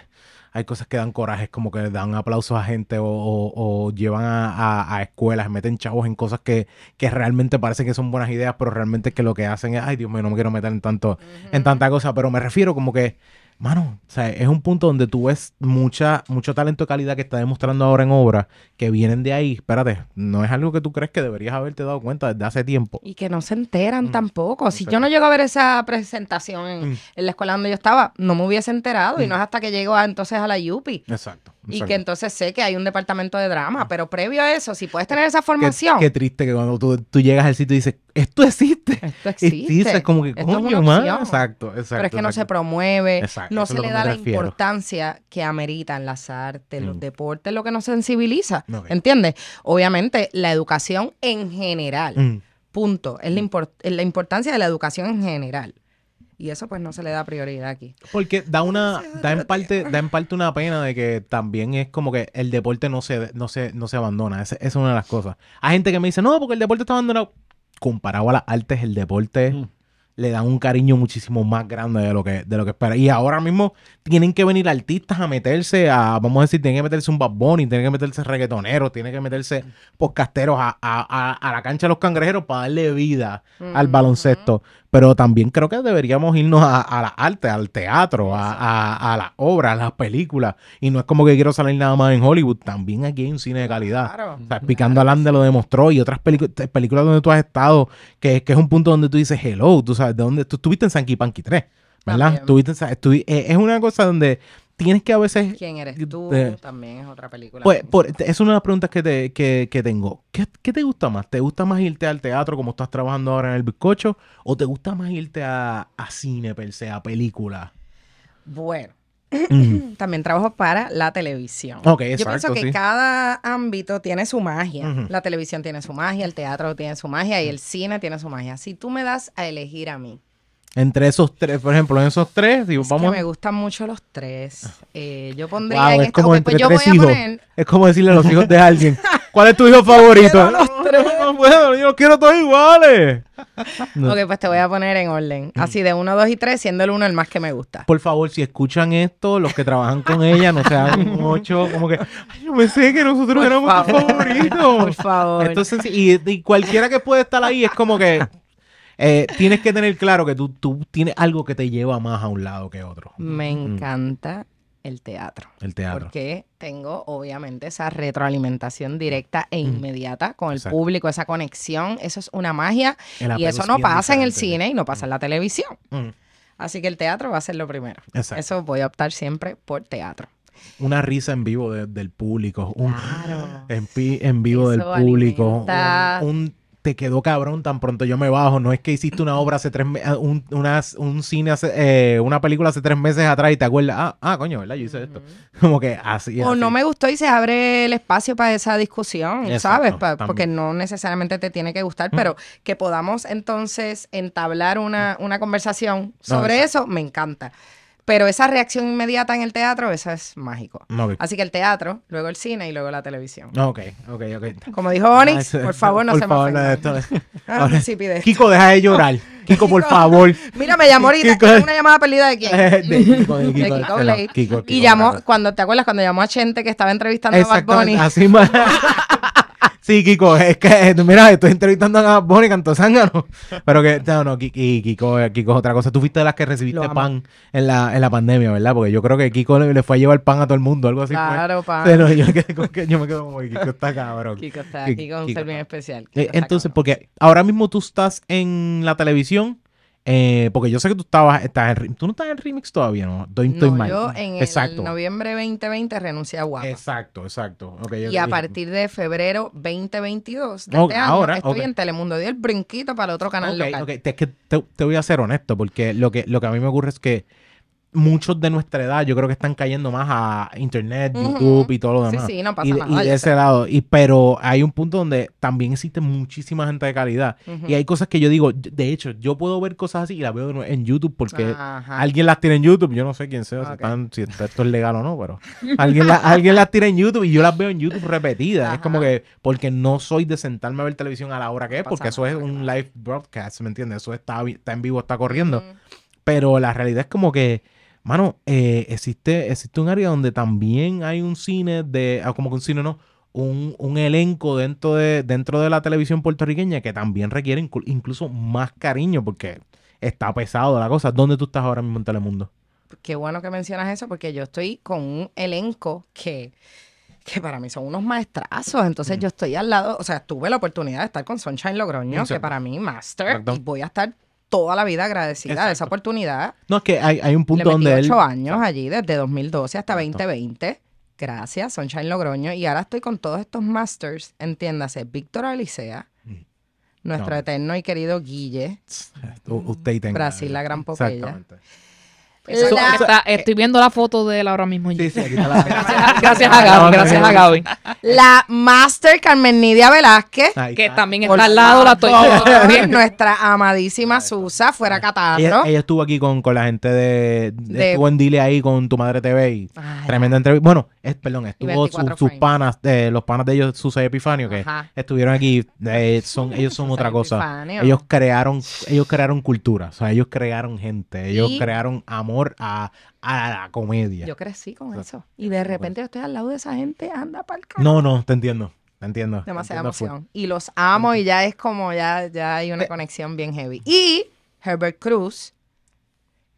A: hay cosas que dan corajes, como que dan aplausos a gente o, o- o llevan a, a- a escuelas, meten chavos en cosas que, que realmente parecen que son buenas ideas, pero realmente que lo que hacen es, ay Dios mío, no me quiero meter en tanto, en tanta cosa, pero me refiero como que, mano, o sea, es un punto donde tú ves mucha, mucho talento de calidad que está demostrando ahora en obras que vienen de ahí. Espérate, no es algo que tú crees que deberías haberte dado cuenta desde hace tiempo.
B: Y que no se enteran
A: Mm,
B: tampoco. Si yo no llego a ver esa presentación en,
A: Mm.
B: en la escuela donde yo estaba, no me hubiese enterado. Y
A: Mm.
B: no es hasta que llego a, entonces a la Yupi.
A: Exacto.
B: Y que entonces sé que hay un departamento de drama. Pero previo a eso, si puedes tener esa formación,
A: Qué, triste que cuando tú, tú llegas al sitio y dices, esto existe.
B: esto
A: Y
B: existe.
A: dices como que,
B: Esto es
A: coño,
B: una
A: man.
B: opción.
A: Exacto, exacto.
B: Pero es que no se promueve,
A: Exacto,
B: no se le da la
A: refiero.
B: importancia que ameritan las artes, los
A: Mm.
B: deportes, lo que nos sensibiliza. ¿Entiendes? Obviamente, la educación en general,
A: Mm.
B: punto. Es la, import- es la importancia de la educación en general. Y eso pues no se le da prioridad aquí.
A: Porque da una, da en parte, da en parte una pena de que también es como que el deporte no se, no se, no se abandona. Esa esa es una de las cosas. Hay gente que me dice, no, porque el deporte está abandonado. Comparado a las artes, el deporte
D: Mm.
A: Le dan un cariño muchísimo más grande de lo que, de lo que espera. Y ahora mismo tienen que venir artistas a meterse a, vamos a decir, tienen que meterse un Bad Bunny, tienen que meterse reggaetoneros, tienen que meterse podcasteros a, a- a- a la cancha de los cangrejeros para darle vida al baloncesto. Pero también creo que deberíamos irnos a, a la arte, al teatro, a, a, a las obras, a las películas. Y no es como que quiero salir nada más en Hollywood. También aquí hay un cine de calidad.
B: Claro.
A: O sea, Picando Alande lo demostró y otras películas películas donde tú has estado, que, que es un punto donde tú dices hello, tú sabes, de dónde tú estuviste en Sanky Panky 3, ¿verdad? Estuviste eh, es una cosa donde tienes que a veces...
B: ¿Quién eres tú? También es otra película.
A: pues, por- es una de las preguntas que, te, que, que tengo. ¿Qué, qué te gusta más? ¿Te gusta más irte al teatro como estás trabajando ahora en el bizcocho? ¿O te gusta más irte a, a cine per se, a película?
B: Bueno, también trabajo para la televisión.
A: Ok,
B: Yo
A: exacto,
B: pienso que
A: sí.
B: cada ámbito tiene su magia. La televisión tiene su magia, el teatro tiene su magia y el cine tiene su magia. Si tú me das a elegir a mí,
A: Entre esos tres, por ejemplo, en esos tres, digo,
B: es
A: vamos...
B: que me gustan mucho los tres. Eh, yo pondría
A: Wow,
B: en
A: es
B: esta-
A: como
B: ok,
A: entre
B: pues
A: tres hijos.
B: poner
A: Es como decirle a los hijos de alguien, ¿cuál es tu hijo favorito?
B: Los
A: No, no, puedo, yo los quiero todos iguales. No.
B: Ok, pues te voy a poner en orden. Así de uno, dos y tres, siendo el uno el más que me gusta.
A: Por favor, si escuchan esto, los que trabajan con ella, no sean ocho, como que, ay, yo pensé que nosotros
B: Por
A: éramos tus
B: favor.
A: favoritos.
B: Por favor.
A: Entonces, y, y cualquiera que puede estar ahí es como que eh, tienes que tener claro que tú, tú tienes algo que te lleva más a un lado que otro.
B: Me encanta el teatro.
A: El teatro.
B: Porque tengo obviamente esa retroalimentación directa e inmediata con el
A: Exacto.
B: público, esa conexión, eso es una magia y eso
A: es
B: no pasa en el cine y no pasa en la televisión.
A: Mm.
B: Así que el teatro va a ser lo primero.
A: Exacto.
B: Eso voy a optar siempre por teatro.
A: Una risa en vivo de- del público. Un,
B: Claro.
A: en, en vivo
B: Eso
A: del público. Un, un te quedó cabrón tan pronto yo me bajo. No es que hiciste una obra hace tres meses, un, unas- un cine hace, eh, una película hace tres meses atrás y te acuerdas, ah, ah, coño, ¿verdad? Yo hice esto. Como que así.
B: O
A: así.
B: no me gustó y se abre el espacio para esa discusión,
A: Exacto,
B: ¿sabes? Pa-
A: también.
B: porque no necesariamente te tiene que gustar, pero que podamos entonces entablar una, una conversación sobre eso, me encanta. Pero esa reacción inmediata en el teatro, eso es mágico. Así que el teatro, luego el cine y luego la televisión.
A: Ok, ok, ok.
B: Como dijo Onyx,
A: Ah,
B: por favor, no
A: por
B: se me
A: favor, no,
B: Ah, sí, pide.
A: Kiko, deja de llorar. Kiko, por favor.
B: Mira, me llamó ahorita.
A: Kiko-
B: ¿tengo una llamada perdida de quién?
A: De Kiko, de
B: De
A: Kiko,
B: Kiko
A: este, no,
B: Blade.
A: Kiko,
B: y
A: Kiko,
B: llamó, cuando te acuerdas, cuando llamó a Chente que estaba entrevistando a Bad Bunny.
A: Así más. Sí, Kiko, es que, mira, estoy entrevistando a Bad Bunny, canto zángano. Pero que, no, no, Ki- Ki- Kiko, Kiko es otra cosa. Tú fuiste de las que recibiste pan en la, en la pandemia, ¿verdad? Porque yo creo que Kiko le, le fue a llevar pan a todo el mundo, algo así
B: Claro,
A: fue.
B: pan.
A: No, yo, me yo quedo como Kiko está cabrón.
B: Kiko está
A: Ki-
B: aquí con un
A: Kiko
B: ser bien especial.
A: Eh,
B: Kiko
A: entonces, porque ahora mismo tú estás en la televisión, eh, porque yo sé que tú estabas, estás en, tú no estás en remix todavía, ¿no? Estoy, estoy
B: No,
A: mal.
B: yo en el
A: exacto.
B: noviembre 2020 renuncié a Guapa.
A: Exacto, exacto. Ok,
B: Y a partir de febrero 2022 de este año
A: ahora,
B: estoy en Telemundo. Di el brinquito para el otro canal local.
A: ok. Te, es que te, te voy a ser honesto, porque lo que, lo que a mí me ocurre es que muchos de nuestra edad yo creo que están cayendo más a internet. YouTube y todo lo
B: Sí,
A: demás.
B: sí, no pasa
A: y,
B: nada,
A: y de ese lado. Y, pero hay un punto donde también existe muchísima gente de calidad. Y hay cosas que yo digo, de hecho, yo puedo ver cosas así y las veo en YouTube porque
B: Ajá.
A: alguien las tiene en YouTube. Yo no sé quién sea, si, están- si esto es legal o no, pero alguien, la- alguien las tira en YouTube y yo las veo en YouTube repetidas. Es como que, porque no soy de sentarme a ver televisión a la hora que es, porque eso es un live broadcast, ¿me entiendes? Eso está, está en vivo, está corriendo. Pero la realidad es como que, mano, eh, existe, existe un área donde también hay un cine de, ah, como que un cine no, un, un elenco dentro de, dentro de la televisión puertorriqueña que también requiere inclu- incluso más cariño porque está pesado la cosa. ¿Dónde tú estás ahora mismo en Telemundo?
B: Qué bueno que mencionas eso porque yo estoy con un elenco que, que para mí son unos maestrazos. Entonces yo estoy al lado, o sea, tuve la oportunidad de estar con Sunshine Logroño, que para mí master, y voy a estar toda la vida agradecida de esa
A: Exacto.
B: oportunidad.
A: No, es que hay, hay un
B: Le
A: punto
B: metí
A: donde él...
B: ocho años allí, desde 2012 hasta
A: Exacto.
B: 2020. Gracias, Sunshine Logroño. Y ahora estoy con todos estos masters, entiéndase, Víctor Alicea, nuestro
A: Mm. No.
B: eterno y querido Guille.
A: Usted y tenga.
B: Brasil, la gran Popeye.
A: Exactamente.
C: Eso-
B: La-
C: está- estoy viendo la foto de él ahora mismo.
A: Sí, sí, aquí está la...
C: Gracias, gracias a Gaby, gracias a Gaby.
B: La master Carmen Nidia Velázquez.
C: Que
A: está.
C: también
B: Por
C: está al lado, la estoy.
B: Nuestra amadísima Susa, fuera catarro.
A: Ella, ella estuvo aquí con, con la gente de,
B: De-
A: Estuvo en Dile ahí con tu madre TV y
B: Ay,
A: tremenda entrevista. Bueno, es, perdón, estuvo
B: 24
A: su- sus panas, de, los panas de ellos, Susa y Epifanio, que
B: Ajá.
A: estuvieron aquí. eh, son, ellos son otra cosa.
B: Epifanio.
A: Ellos crearon, ellos crearon cultura, o sea, ellos crearon gente, ellos
B: Y-
A: crearon amor a, a la comedia.
B: Yo crecí con eso. Y de repente yo estoy al lado de esa gente, anda para el
A: No, no, te entiendo, te entiendo. te
B: Demasiada
A: full.
B: emoción. Y los amo y ya es como, ya, ya hay una conexión bien heavy. Y Herbert Cruz,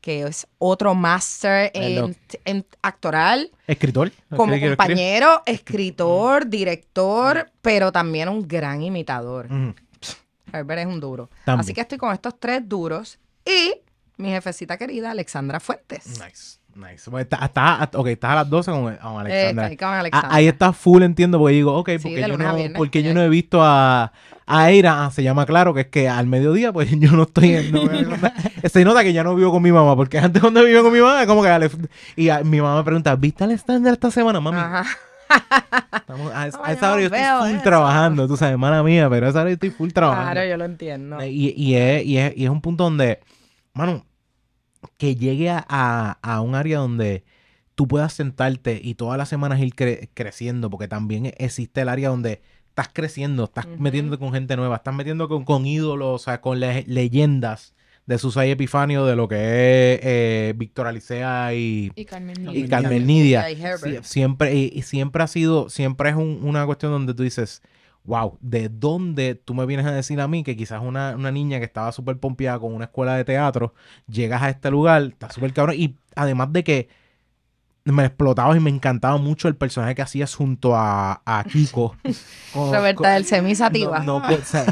B: que es otro máster en, en actoral,
A: Escritor.
B: como compañero, escritor, director, pero también un gran imitador. Herbert es un duro.
A: También.
B: Así que estoy con estos tres duros y mi jefecita querida, Alexandra Fuentes.
A: Nice, nice. Bueno, está, está- ok, estás a las 12 con, con Alexandra.
B: estoy con
A: Ah,
B: Alexandra.
A: ahí está full, entiendo, porque digo, ok, porque, yo no,
B: viernes
A: porque
B: estoy
A: yo no he visto a, a Eira, ah, se llama claro, que es que al mediodía, pues yo no estoy en... No, se nota que ya no vivo con mi mamá, porque antes cuando vivía con mi mamá, como que... Ale- y a- mi mamá me pregunta, ¿viste al estándar esta semana, mami?
B: Ajá.
A: Estamos- a, esa hora yo estoy full
B: eso.
A: trabajando, tú sabes, hermana mía, pero a esa hora yo estoy full trabajando.
B: Claro, yo lo entiendo.
A: Y, y es, y, es, y es un punto donde, mano, que llegue a, a- a un área donde tú puedas sentarte y todas las semanas ir cre- creciendo, porque también existe el área donde estás creciendo, estás
B: Ujú.
A: metiéndote con gente nueva, estás metiendo con, con ídolos, o sea, con le- leyendas de Susay Epifanio, de lo que es eh, Víctor Alicea y,
C: Y Carmen
A: y
C: Nidia.
A: Carmen Nidia.
B: Y
A: siempre, y, y siempre ha sido, siempre es un- una cuestión donde tú dices, wow, ¿de dónde tú me vienes a decir a mí que quizás una, una niña que estaba súper pompeada con una escuela de teatro, llegas a este lugar, está súper cabrón, y además de que me explotaba y me encantaba mucho el personaje que hacías junto a, a Kiko. Con-
B: Roberta del Semisativa.
A: no, no, puedo- o sea,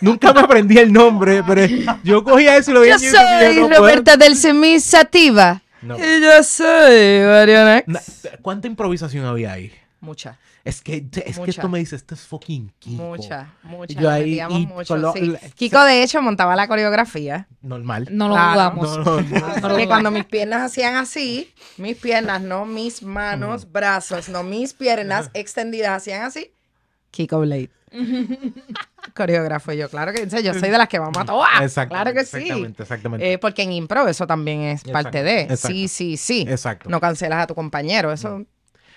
A: nunca me aprendí el nombre, pero yo cogía eso y lo veía
B: Yo soy
A: no
B: Roberta del Semisativa.
A: No.
B: Y yo soy Mariana.
A: Na- ¿Cuánta improvisación había ahí?
B: Mucha,
A: Es que, es que esto me dice, esto es fucking Kiko.
B: mucha, mucha.
A: Yo ahí- y
B: mucho,
A: con lo-
B: sí.
A: la-
B: Kiko, de hecho, montaba la coreografía.
A: Normal.
C: No lo
B: Claro.
C: dudamos.
A: No, no, no.
C: No lo
B: Que
C: dudamos.
B: cuando mis piernas hacían así, mis piernas, no mis manos, brazos, no mis piernas extendidas hacían así. Kiko Blade. Coreógrafo yo, claro que yo soy de las que vamos a.
A: Exactamente,
B: Claro que sí.
A: Exactamente, exactamente.
B: Eh, porque en impro eso también es
A: Exacto,
B: parte de.
A: exacto.
B: Sí, sí, sí.
A: Exacto.
B: No cancelas a tu compañero, eso,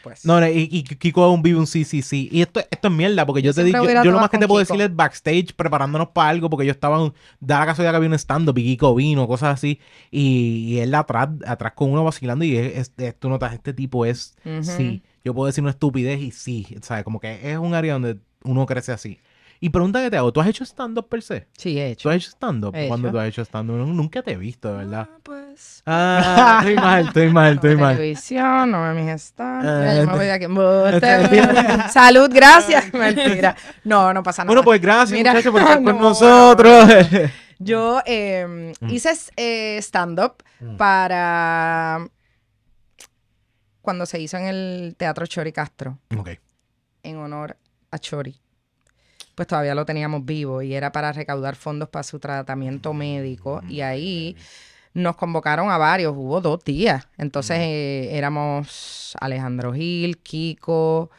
B: pues.
A: No, no, y, y Kiko aún vive un sí, sí, sí. Y esto, esto es mierda, porque yo,
B: Yo
A: te digo, yo, yo lo más que te puedo
B: Kiko.
A: decir es backstage preparándonos para algo, porque yo estaba, en- da la casualidad que había un stand-up y Kiko vino, cosas así, y, y él atrás, atrás con uno vacilando y es, es- tú notas, este tipo es,
B: Ujú.
A: sí, yo puedo decir una estupidez y sí, ¿sabes? Como que es un área donde uno crece así. Y pregunta que te hago, ¿tú has hecho stand-up per se?
B: Sí, he
A: ¿Tú
B: hecho.
A: has hecho stand-up?
B: He
A: ¿Cuándo tú has hecho stand-up? Nunca te he visto, de verdad.
B: Ah, pues.
A: Ah, estoy mal, estoy mal, estoy
B: no
A: mal.
B: televisión, no me mis stands.
A: Ah,
B: Mira, yo me
A: este-.
B: Embuste. Salud, gracias. Mentira. No, no pasa nada.
A: Bueno, pues gracias,
B: Mira,
A: muchachos, por estar con
B: no, no,
A: nosotros.
B: Yo eh,
A: Mm.
B: hice eh, stand-up para cuando se hizo en el Teatro Chori Castro,
A: ok.
B: en honor a Chori. Pues todavía lo teníamos vivo y era para recaudar fondos para su tratamiento médico. Y ahí nos convocaron a varios, hubo dos días. Entonces eh, éramos Alejandro Gil, Kiko,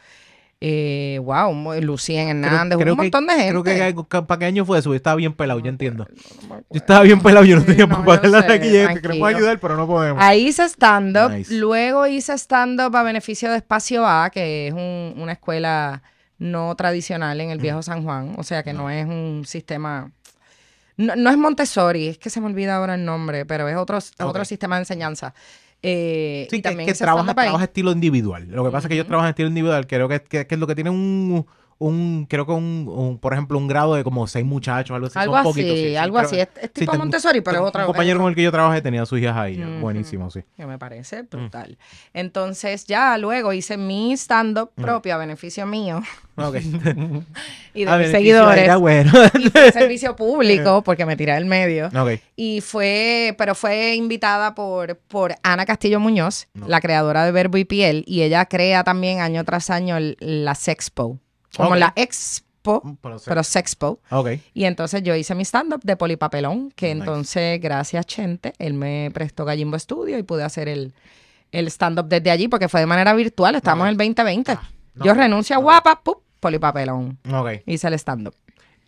B: eh, wow, Lucien Hernández, hubo un
A: que-
B: montón de gente.
A: Creo que, ¿para qué año fue eso? Yo estaba bien pelado, yo entiendo. Yo estaba bien pelado, yo no
B: Sí,
A: tenía
B: no,
A: para
B: yo
A: pagar
B: sé,
A: aquí. Que queremos ayudar, pero no podemos.
B: Ahí hice stand-up,
A: Nice.
B: luego hice stand-up a beneficio de Espacio A, que es un- una escuela no tradicional en el viejo San Juan, o sea que no es un sistema... No, no es Montessori, es que se me olvida ahora el nombre, pero es otro, otro
A: Ok.
B: sistema de enseñanza. Eh,
A: Sí,
B: y
A: que,
B: también
A: que trabaja, trabaja estilo individual. Lo que pasa es que ellos trabajan estilo individual. Creo que, que, que es lo que tienen un, un creo que un, un, por ejemplo, un grado de como seis muchachos, algo así.
B: Algo
A: son
B: así,
A: poquitos, sí, sí,
B: algo así.
A: que-
B: Es, tipo Montessori, pero es otra
A: Un compañero con el que yo trabajé tenía sus hijas ahí. Buenísimo, sí.
B: que me
A: Mm.
B: parece brutal. Entonces ya luego hice mi stand-up propio a beneficio mío
A: Ok.
B: y de
A: A
B: mis seguidores.
A: Era bueno.
B: y fue servicio público porque me tiré del medio.
A: ok.
B: Y fue, pero fue invitada por, por Ana Castillo Muñoz, la creadora de Verbo y Piel, y ella crea también año tras año el- la Sexpo, como la Expo,
A: Pero, sí.
B: pero Sexpo.
A: Ok.
B: Y entonces yo hice mi stand-up de polipapelón, que
A: Nice.
B: entonces, gracias Chente, él me prestó Gallimbo Studio y pude hacer el, el stand-up desde allí porque fue de manera virtual, estamos en el 2020.
A: Ah, no,
B: yo
A: no,
B: renuncio a guapa, ¡pup! polipapelón. Hice el stand-up.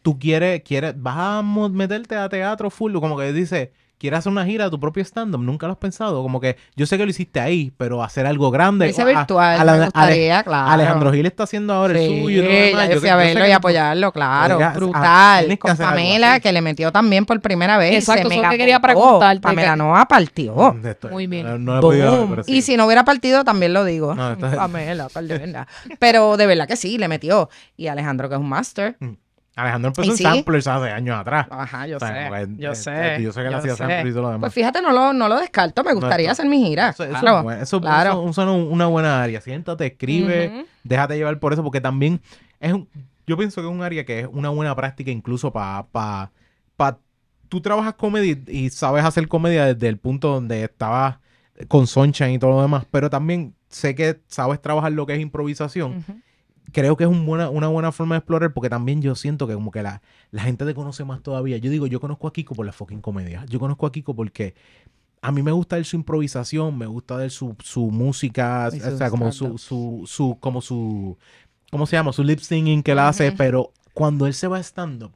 A: tú quieres, quieres, vas a meterte a teatro full, como que dice, quieres hacer una gira de tu propio stand-up, nunca lo has pensado, como que yo sé que lo hiciste ahí, pero hacer algo grande. A-
B: virtual,
A: a-
B: me
A: Ale-
B: gustaría, claro.
A: Alejandro Gil está haciendo ahora el
B: Sí,
A: suyo. lo
B: ya
A: demás.
B: yo fui a verlo y apoyarlo, claro,
A: Oiga, ah,
B: brutal. Con
A: algo
B: Pamela, que le metió también por primera vez.
C: Exacto, eso es lo
B: mega
C: que quería preguntarte,
B: Pamela
C: que-
B: Noa partió.
A: Esto-
C: Muy bien.
A: No, no he podido ver, sí.
B: Y si no hubiera partido, también lo digo.
A: No, está-
B: Pamela, de verdad. Pero de verdad que sí, le metió. Y Alejandro, que es un máster.
A: Alejandro empezó en
B: sí.
A: samplers hace años atrás.
B: Ajá, yo
A: O sea,
B: sé.
A: porque,
B: Yo
A: eh,
B: sé.
A: Yo sé que él hacía samplers y todo lo demás.
B: Pues fíjate, no lo, no lo descarto. Me gustaría hacer mi gira.
A: Eso, eso
B: Claro.
A: Eso,
B: claro.
A: eso- una buena área. Siéntate, escribe, déjate llevar por eso, porque también es un, yo pienso que es un área que es una buena práctica incluso para pa, pa- tú trabajas comedia y, sabes hacer comedia desde el punto donde estabas con Sunshine y todo lo demás, pero también sé que sabes trabajar lo que es improvisación. Creo que es un buena, una buena forma de explorar porque también yo siento que como que la, la gente te conoce más todavía. Yo digo, yo conozco a Kiko por la fucking comedia. Yo conozco a Kiko porque a mí me gusta ver su improvisación, me gusta ver su, su música, o sea, como su, su, su, como su, ¿cómo se llama? Su lip singing que él hace, pero cuando él se va stand-up,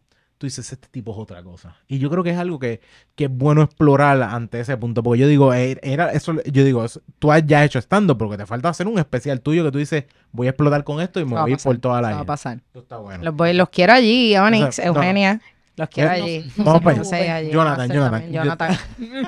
A: tú dices, este tipo es otra cosa. Y yo creo que es algo que, que es bueno explorar ante ese punto, porque yo digo, eh, era eso, yo digo, tú has ya hecho stand-up, porque te falta hacer un especial tuyo que tú dices, voy a explotar con esto y me voy a ir por toda la
B: eso va a pasar.
A: Esto está bueno.
B: Los, voy, los quiero allí, Onyx,
A: O sea, no.
B: Eugenia. Los quiero
A: Eh,
B: allí.
A: Vamos para
B: No sé,
A: allá.
B: allí,
A: Jonathan,
B: no
A: Jonathan.
B: Jonathan.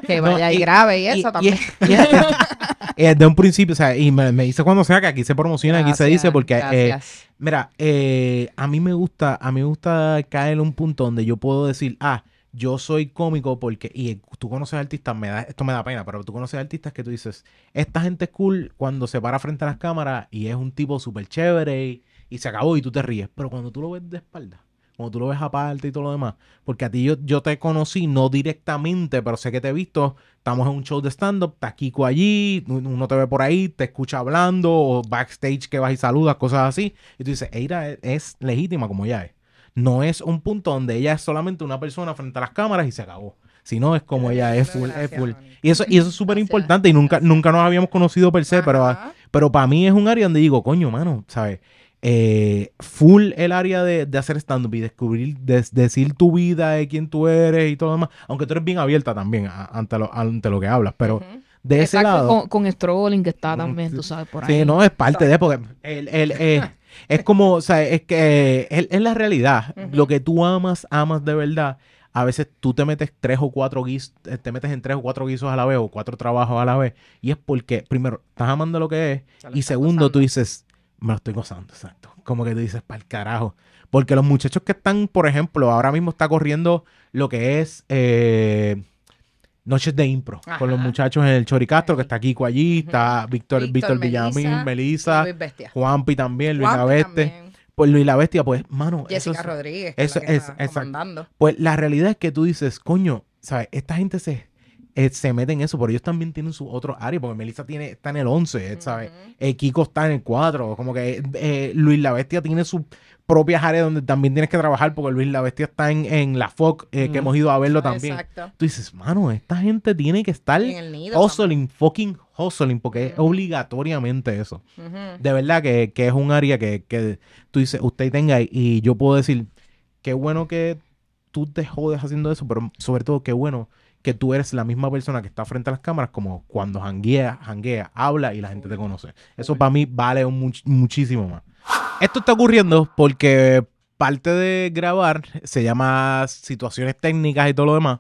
B: que
A: No,
B: vaya y,
A: y-
B: grabe y
A: Y-
B: eso
A: y-
B: también.
A: eh, de un principio, o sea, y me, me dice cuando sea que aquí se promociona, aquí se dice, porque, eh, mira, eh, a mí me gusta, a mí me gusta caer en un punto donde yo puedo decir, ah, yo soy cómico porque, y tú conoces artistas, me da, esto me da pena, pero tú conoces artistas que tú dices, esta gente es cool cuando se para frente a las cámaras y es un tipo súper chévere y, y se acabó y tú te ríes, pero cuando tú lo ves de espalda, cuando tú lo ves aparte y todo lo demás, porque a ti yo, yo te conocí, no directamente, pero sé que te he visto, estamos en un show de stand-up, está Kiko allí, uno te ve por ahí, te escucha hablando, o backstage que vas y saludas, cosas así, y tú dices, Eira es, es legítima como ella es. No es un punto donde ella es solamente una persona frente a las cámaras y se acabó. Sino es como ella es full, es full. Y eso, y eso es súper importante y nunca, nunca nos habíamos conocido per se, pero, pero para mí es un área donde digo, coño, mano, ¿sabes? Eh, full el área de, de hacer stand-up y descubrir, des- decir tu vida, de quién tú eres y todo lo demás. Aunque tú eres bien abierta también a- ante lo, ante lo que hablas, pero
B: Ujú.
A: de ese
C: Exacto,
A: lado...
C: Con, con Strolling que está
A: Mm,
C: también, tú sabes, por ahí.
A: Sí, no, es parte de, porque el, el, eh, es como, o sea, es que es, es la realidad. Lo que tú amas, amas de verdad. A veces tú te metes tres o cuatro guisos, te metes en tres o cuatro guisos a la vez o cuatro trabajos a la vez. Y es porque, primero, estás amando lo que es. Y segundo, tú
B: gozando.
A: dices, me lo estoy gozando, exacto. Como que tú dices, para el carajo. Porque los muchachos que están, por ejemplo, ahora mismo está corriendo lo que es eh, Noches de Impro. Con los muchachos en el Choricastro, que está Kiko allí, está Víctor, Víctor, Villamil, Melissa,
B: Luis Bestia.
A: Juanpi también, Luis
B: también,
A: Pues Luis La Bestia, pues, mano, eso
B: Jessica
A: es-
B: Rodríguez. que es
A: eso
B: la que
A: es-
B: está
A: exacto. pues la realidad es que tú dices, coño, ¿sabes? Esta gente se, eh, se mete en eso, pero ellos también tienen su otro área, porque Melissa tiene, está en el 11, ¿sabes?
B: Ujú.
A: Eh, Kiko está en el 4, como que eh, Luis La Bestia tiene sus propias áreas donde también tienes que trabajar, porque Luis La Bestia está en, en la FOC, eh, que hemos ido a verlo también.
B: Exacto.
A: Tú dices, mano, esta gente tiene que estar
B: En el nido.
A: hustling, fucking hustling, porque es obligatoriamente eso. De verdad que, que es un área que, que tú dices, usted tenga y yo puedo decir, qué bueno que tú te jodes haciendo eso, pero sobre todo qué bueno que tú eres la misma persona que está frente a las cámaras como cuando janguea, janguea, habla y la gente te conoce. Eso para mí vale un much- muchísimo más. Esto está ocurriendo porque parte de grabar se llama situaciones técnicas y todo lo demás.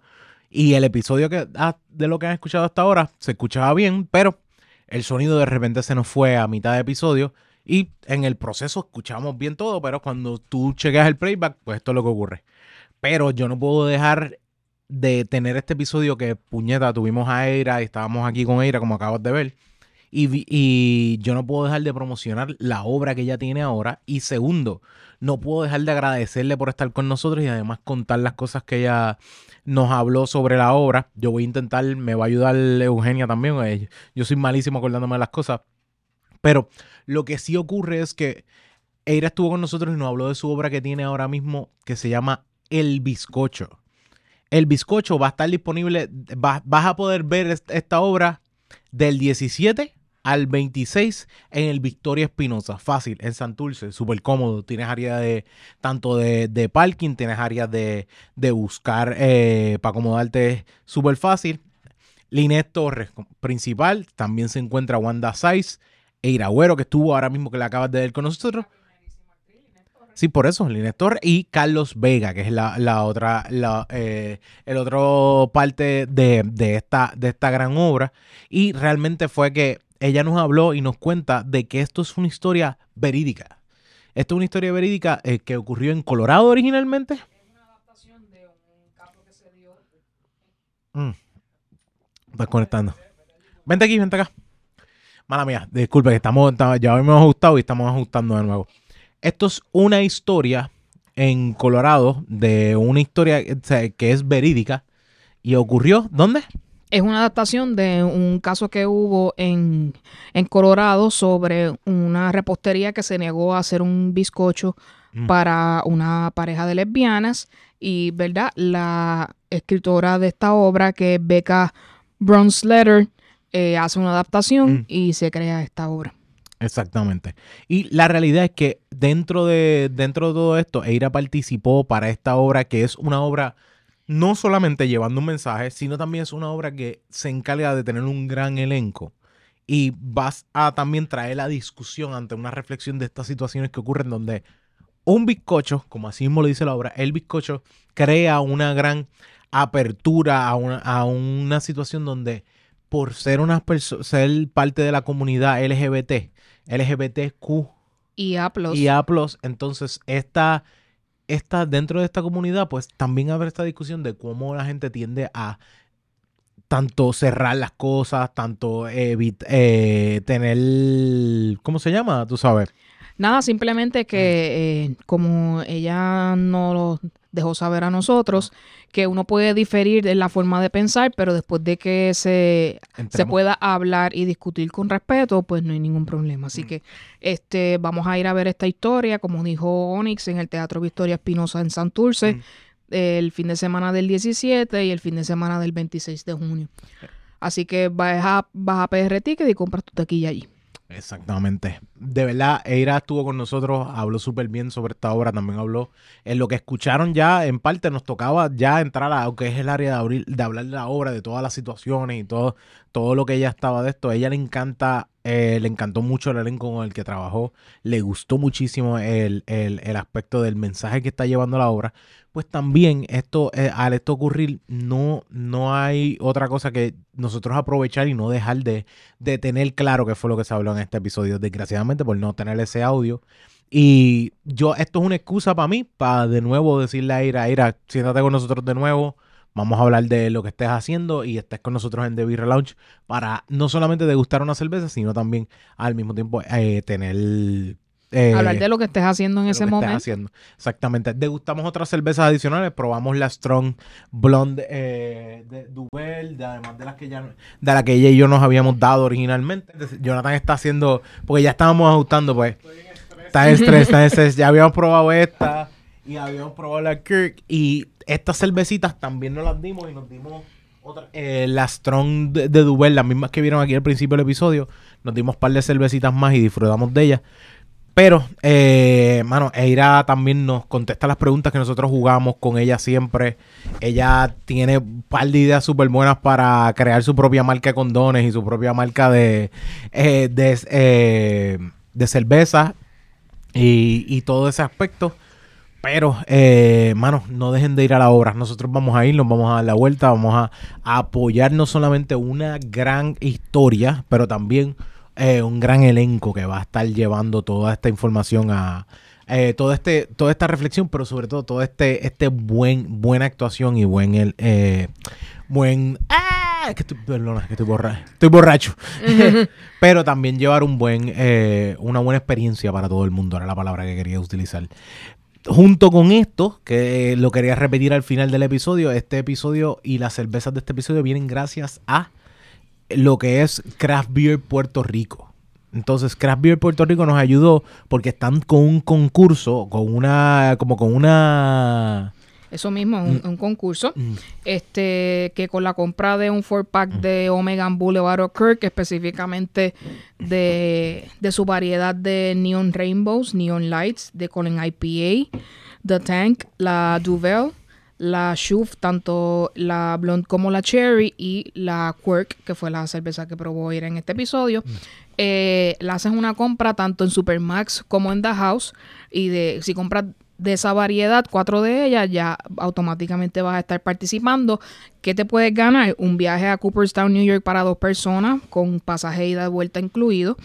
A: Y el episodio que, ah, de lo que han escuchado hasta ahora se escuchaba bien, pero el sonido de repente se nos fue a mitad de episodio y en el proceso escuchamos bien todo, pero cuando tú chequeas el playback, pues esto es lo que ocurre. Pero yo no puedo dejar de tener este episodio que, puñeta, tuvimos a Eira y estábamos aquí con Eira, como acabas de ver. Y, y yo no puedo dejar de promocionar la obra que ella tiene ahora. Y segundo, no puedo dejar de agradecerle por estar con nosotros y además contar las cosas que ella nos habló sobre la obra. Yo voy a intentar, me va a ayudar Eugenia también. eh, Yo soy malísimo acordándome de las cosas. Pero lo que sí ocurre es que Eira estuvo con nosotros y nos habló de su obra que tiene ahora mismo que se llama El Bizcocho. El Bizcocho va a estar disponible, va- vas a poder ver est- esta obra del 17 al 26 en el Victoria Espinosa. Fácil, en Santurce, súper cómodo. Tienes área de tanto de, parking, tienes áreas de, de buscar eh, para acomodarte súper fácil. Linet Torres, principal. También se encuentra Wanda Saiz, Eira Agüero, que estuvo ahora mismo que la acabas de ver con nosotros. Sí, por eso, Linet Torres y Carlos Vega, que es la, la otra, la, eh, el otro parte de, de esta, de esta gran obra. Y realmente fue que ella nos habló y nos cuenta de que esto es una historia verídica. Esto es una historia verídica eh, que ocurrió en Colorado originalmente. Mm. Estás conectando. Vente aquí, vente acá. Mala mía, disculpe que estamos, estamos- ya hemos ajustado y estamos ajustando de nuevo. Esto es una historia en Colorado de una historia que es verídica y ocurrió, ¿dónde?
C: Es una adaptación de un caso que hubo en, en Colorado sobre una repostería que se negó a hacer un bizcocho
A: Mm.
C: para una pareja de lesbianas. Y, ¿verdad? La escritora de esta obra, que es Becca Bronsletter, eh, hace una adaptación
A: Mm.
C: y se crea esta obra.
A: Exactamente. Y la realidad es que dentro de, dentro de todo esto, Eira participó para esta obra, que es una obra no solamente llevando un mensaje, sino también es una obra que se encarga de tener un gran elenco. Y vas a también traer la discusión ante una reflexión de estas situaciones que ocurren donde un bizcocho, como así mismo lo dice la obra, el bizcocho crea una gran apertura a una, a una situación donde por ser perso- ser parte de la comunidad LGBT, LGBTQ
C: Y A+.
A: y A+, entonces esta, esta, dentro de esta comunidad, pues también habrá esta discusión de cómo la gente tiende a tanto cerrar las cosas, tanto eh, tener, ¿cómo se llama? Tú sabes.
C: Nada, simplemente que eh, como ella no lo dejó saber a nosotros, que uno puede diferir en la forma de pensar, pero después de que se, se pueda hablar y discutir con respeto, pues no hay ningún problema. Así
A: Mm.
C: que este vamos a ir a ver esta historia, como dijo Onyx, en el Teatro Victoria Espinosa en Santurce,
A: Mm.
C: el fin de semana del 17 y el fin de semana del 26 de junio. Así que vas a, vas a PR Ticket y compras tu taquilla allí.
A: Exactamente. De verdad, Eira estuvo con nosotros, habló súper bien sobre esta obra, también habló en lo que escucharon ya, en parte nos tocaba ya entrar a lo que es el área de, abrir- de hablar de la obra, de todas las situaciones y todo, todo lo que ella estaba de esto. A ella le encanta, eh, le encantó mucho el elenco con el que trabajó, le gustó muchísimo el, el- el aspecto del mensaje que está llevando la obra. Pues también esto, eh, al esto ocurrir, no, no hay otra cosa que nosotros aprovechar y no dejar de, tener claro qué fue lo que se habló en este episodio, desgraciadamente por no tener ese audio. Y yo, esto es una excusa para mí, para de nuevo decirle a Ira, Ira, siéntate con nosotros de nuevo, vamos a hablar de lo que estés haciendo y estés con nosotros en The Beer Lounge para no solamente degustar una cerveza, sino también al mismo tiempo eh, tener... eh,
C: Hablar de lo que estés haciendo en ese momento.
A: haciendo. Exactamente. Degustamos otras cervezas adicionales. Probamos la Strong Blonde eh, de Duvel, de, además de las que ya de la que ella y yo nos habíamos dado originalmente. Jonathan está haciendo, porque ya estábamos ajustando, pues. Está en estrés, está en estrés. Ya habíamos probado esta y habíamos probado la Kirk. Y estas cervecitas también nos las dimos y nos dimos otra, eh, la Strong de, de Duvel, las mismas que vieron aquí al principio del episodio. Nos dimos un par de cervecitas más y disfrutamos de ellas. Pero, eh, mano, Eira también nos contesta las preguntas que nosotros jugamos con ella siempre. Ella tiene un par de ideas súper buenas para crear su propia marca de condones y su propia marca de, eh, de, eh, cerveza y, y todo ese aspecto. Pero, eh, no dejen de ir a la obra. Nosotros vamos a ir, nos vamos a dar la vuelta, vamos a apoyar no solamente una gran historia, pero también eh, un gran elenco que va a estar llevando toda esta información a eh, todo este, toda esta reflexión, pero sobre todo todo este, este buen, buena actuación y buen el, eh, buen ¡Ah! que estoy, perdona, que estoy borracho. Estoy borracho. pero también llevar un buen, eh, una buena experiencia para todo el mundo, era la palabra que quería utilizar. Junto con esto, que lo quería repetir al final del episodio, este episodio y las cervezas de este episodio vienen gracias a lo que es Craft Beer Puerto Rico. Entonces, Craft Beer Puerto Rico nos ayudó porque están con un concurso, con una, como con una...
C: Eso mismo, un, un concurso.
A: Mm.
C: Este, que con la compra de un four pack de Omega Boulevard o Kirk, específicamente de, de su variedad de Neon Rainbows, Neon Lights, de Colin IPA, The Tank, la Duvel, la Shuf, tanto la Blonde como la Cherry, y la Quirk, que fue la cerveza que probó ir en este episodio. Eh, la haces una compra tanto en Supermax como en The House. Y de si compras de esa variedad, cuatro de ellas, ya automáticamente vas a estar participando. ¿Qué te puedes ganar? Un viaje a Cooperstown, New York para dos personas, con pasaje ida y vuelta incluido.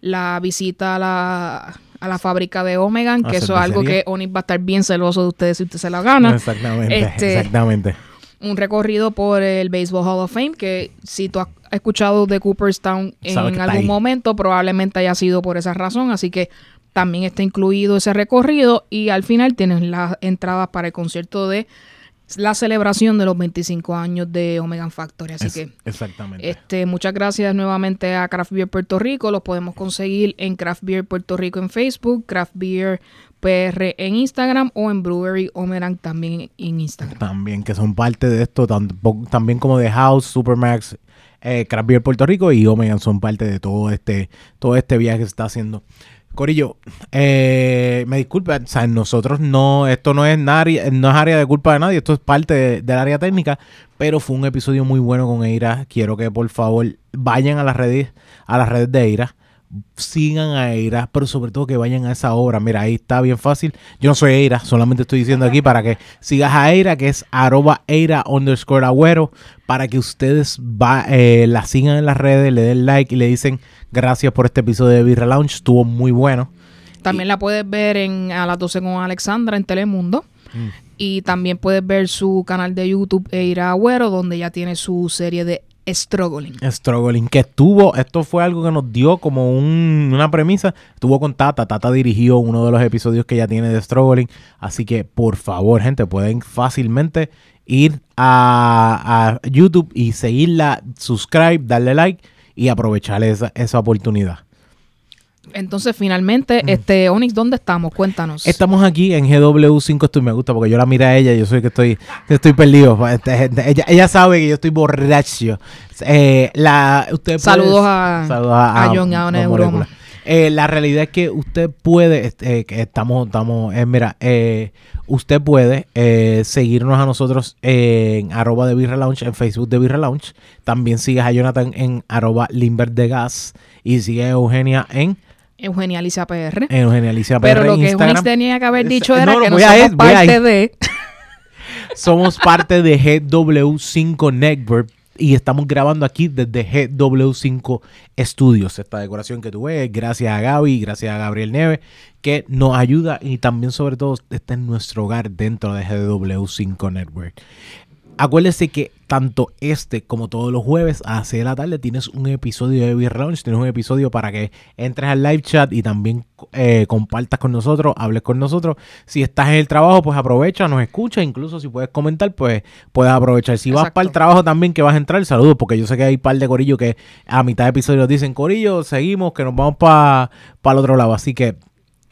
C: La visita a la, a la fábrica de Omegan, que eso es algo que Onis va a estar bien celoso de ustedes si usted se la gana.
A: Exactamente,
C: Este,
A: exactamente.
C: un recorrido por el Baseball Hall of Fame, que si tú has escuchado de Cooperstown en algún
A: ahí.
C: momento, probablemente haya sido por esa razón, así que también está incluido ese recorrido y al final tienes las entradas para el concierto de la celebración de los 25 años de Omegan Factory, así
A: Es-
C: que
A: exactamente.
C: este, muchas gracias nuevamente a Craft Beer Puerto Rico. Los podemos conseguir en Craft Beer Puerto Rico en Facebook, Craft Beer PR en Instagram o en Brewery Omeran también en Instagram.
A: también que son parte de esto, también como de House, Supermax, eh, Craft Beer Puerto Rico y Omega son parte de todo este, todo este viaje que se está haciendo. Corillo, eh, me disculpa, o sea, nosotros no, esto no es, nari- no es área de culpa de nadie, esto es parte de- del área técnica, pero fue un episodio muy bueno con Eira. Quiero que por favor vayan a las redes, a las redes de Eira, sigan a Eira, pero sobre todo que vayan a esa obra. Mira, ahí está bien fácil. Yo no soy Eira, solamente estoy diciendo aquí para que sigas a Eira, que es arroba Eira underscore agüero, para que ustedes va, eh, la sigan en las redes, le den like y le dicen gracias por este episodio de Birra Lounge, estuvo muy bueno.
C: También la puedes ver en A las 12 con Alexandra en Telemundo. Y también puedes ver su canal de YouTube Eira Agüero, donde ya tiene su serie de Struggling.
A: Struggling, que estuvo, esto fue algo que nos dio como un- una premisa, estuvo con Tata, Tata dirigió uno de los episodios que ya tiene de Struggling, así que por favor gente, pueden fácilmente ir a, a YouTube y seguirla, subscribe, darle like y aprovechar esa, esa oportunidad.
C: Entonces, finalmente, este Onyx, ¿dónde estamos? Cuéntanos.
A: Estamos aquí en GW5 Esto me gusta porque yo la miro a ella yo soy que estoy, que estoy perdido. Este, Ella, ella sabe que yo estoy borracho. Eh, la, usted puede-
C: Saludos a-
A: saludos
C: a John a.
A: Eh, la realidad es que usted puede, este, eh, que estamos, estamos, eh, mira, usted puede eh, seguirnos a nosotros en arroba de Birra Lounge, en Facebook de Birra Lounge. También sigues a Jonathan en arroba Limber de Gas y sigue a Eugenia en,
C: Eugenia Alicia PR.
A: en Eugenia Alicia
C: Pero
A: PR
C: lo
A: en
C: que. Onyx tenía que haber dicho
A: Es-
C: era
A: no,
C: que no somos
A: ir,
C: parte de...
A: Somos parte de GW5 Network y estamos grabando aquí desde GW5 Studios. Esta decoración que tú ves, gracias a Gaby, gracias a Gabriel Neve, que nos ayuda y también sobre todo está en nuestro hogar dentro de GW5 Network. Acuérdese que tanto este como todos los jueves a las 6 de la tarde tienes un episodio de Beer Lounge, tienes un episodio para que entres al live chat y también eh, compartas con nosotros, hables con nosotros. Si estás en el trabajo, pues aprovecha, nos escucha, incluso si puedes comentar, pues puedes aprovechar. Si vas para el trabajo también que vas a entrar, saludos, porque yo sé que hay un par de corillos que a mitad de episodio dicen, corillo, seguimos, que nos vamos para el otro lado. Así que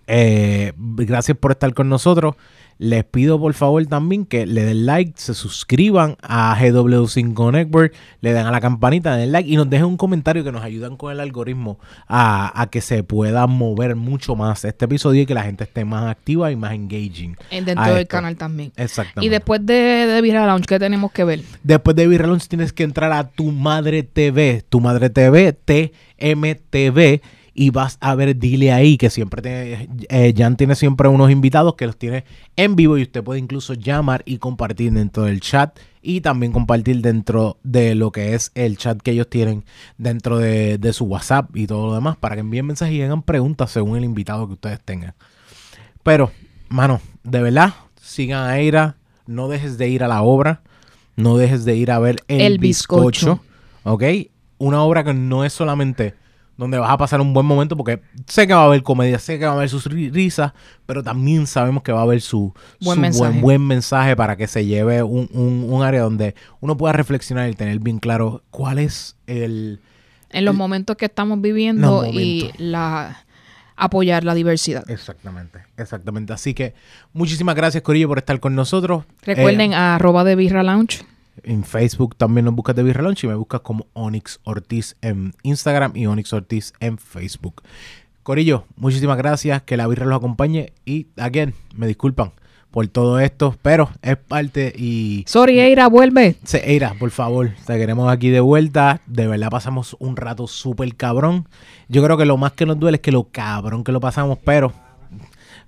A: eh, gracias por estar con nosotros. Les pido por favor también que le den like, se suscriban a GW5 Network, le den a la campanita, den like y nos dejen un comentario que nos ayudan con el algoritmo a, a que se pueda mover mucho más este episodio y que la gente esté más activa y más engaging.
C: en- dentro del
A: esto.
C: canal también.
A: Exactamente.
C: Y después de, de Vira Lounge, ¿qué tenemos que ver?
A: Después de Virre Lounge tienes que entrar a Tu Madre TV, Tu Madre TV, TMTV, y vas a ver Dile ahí, que siempre te, eh, Jan tiene siempre unos invitados que los tiene en vivo y usted puede incluso llamar y compartir dentro del chat y también compartir dentro de lo que es el chat que ellos tienen dentro de, de su WhatsApp y todo lo demás para que envíen mensajes y hagan preguntas según el invitado que ustedes tengan. Pero, mano, de verdad, sigan a Eira, no dejes de ir a la obra, no dejes de ir a ver El,
C: El
A: bizcocho.
C: Bizcocho.
A: ¿ok? Una obra que no es solamente donde vas a pasar un buen momento, porque sé que va a haber comedia, sé que va a haber sus ri- risas, pero también sabemos que va a haber su,
C: Buen
A: su
C: mensaje.
A: buen, buen mensaje para que se lleve un, un- un área donde uno pueda reflexionar y tener bien claro cuál es el...
C: En los momentos que estamos viviendo y la apoyar la diversidad.
A: Exactamente, exactamente. Así que muchísimas gracias, Corillo, por estar con nosotros.
C: Recuerden
A: Eh,
C: a arroba de Birra Lounge.
A: En Facebook también nos buscas de Birra Lounge y me buscas como Onyx Ortiz en Instagram y Onyx Ortiz en Facebook. Corillo, muchísimas gracias, que la birra los acompañe y, again, me disculpan por todo esto, pero es parte y...
C: Sorry, Eira, vuelve.
A: Se, Eira, por favor, te queremos aquí de vuelta. De verdad pasamos un rato súper cabrón. Yo creo que lo más que nos duele es que lo cabrón que lo pasamos, pero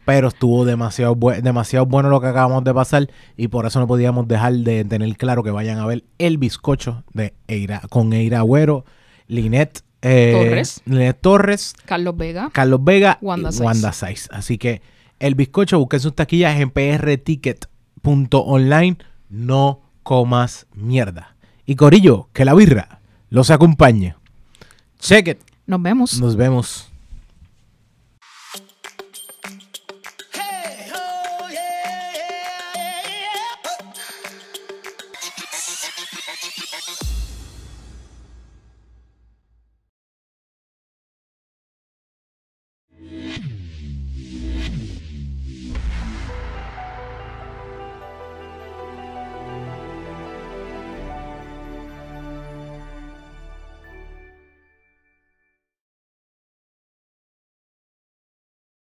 A: pero estuvo demasiado, demasiado bueno lo que acabamos de pasar y por eso no podíamos dejar de tener claro que vayan a ver el bizcocho de Eira con Eira Agüero, Linet eh,
C: Torres.
A: Linet Torres,
C: Carlos Vega.
A: Carlos Vega
C: Wanda
A: y
C: Saiz.
A: Wanda Saiz. Así que el bizcocho, busquen sus taquillas en prticket.online. No comas mierda. Y Corillo, que la birra los acompañe. Check it.
C: Nos vemos.
A: Nos vemos.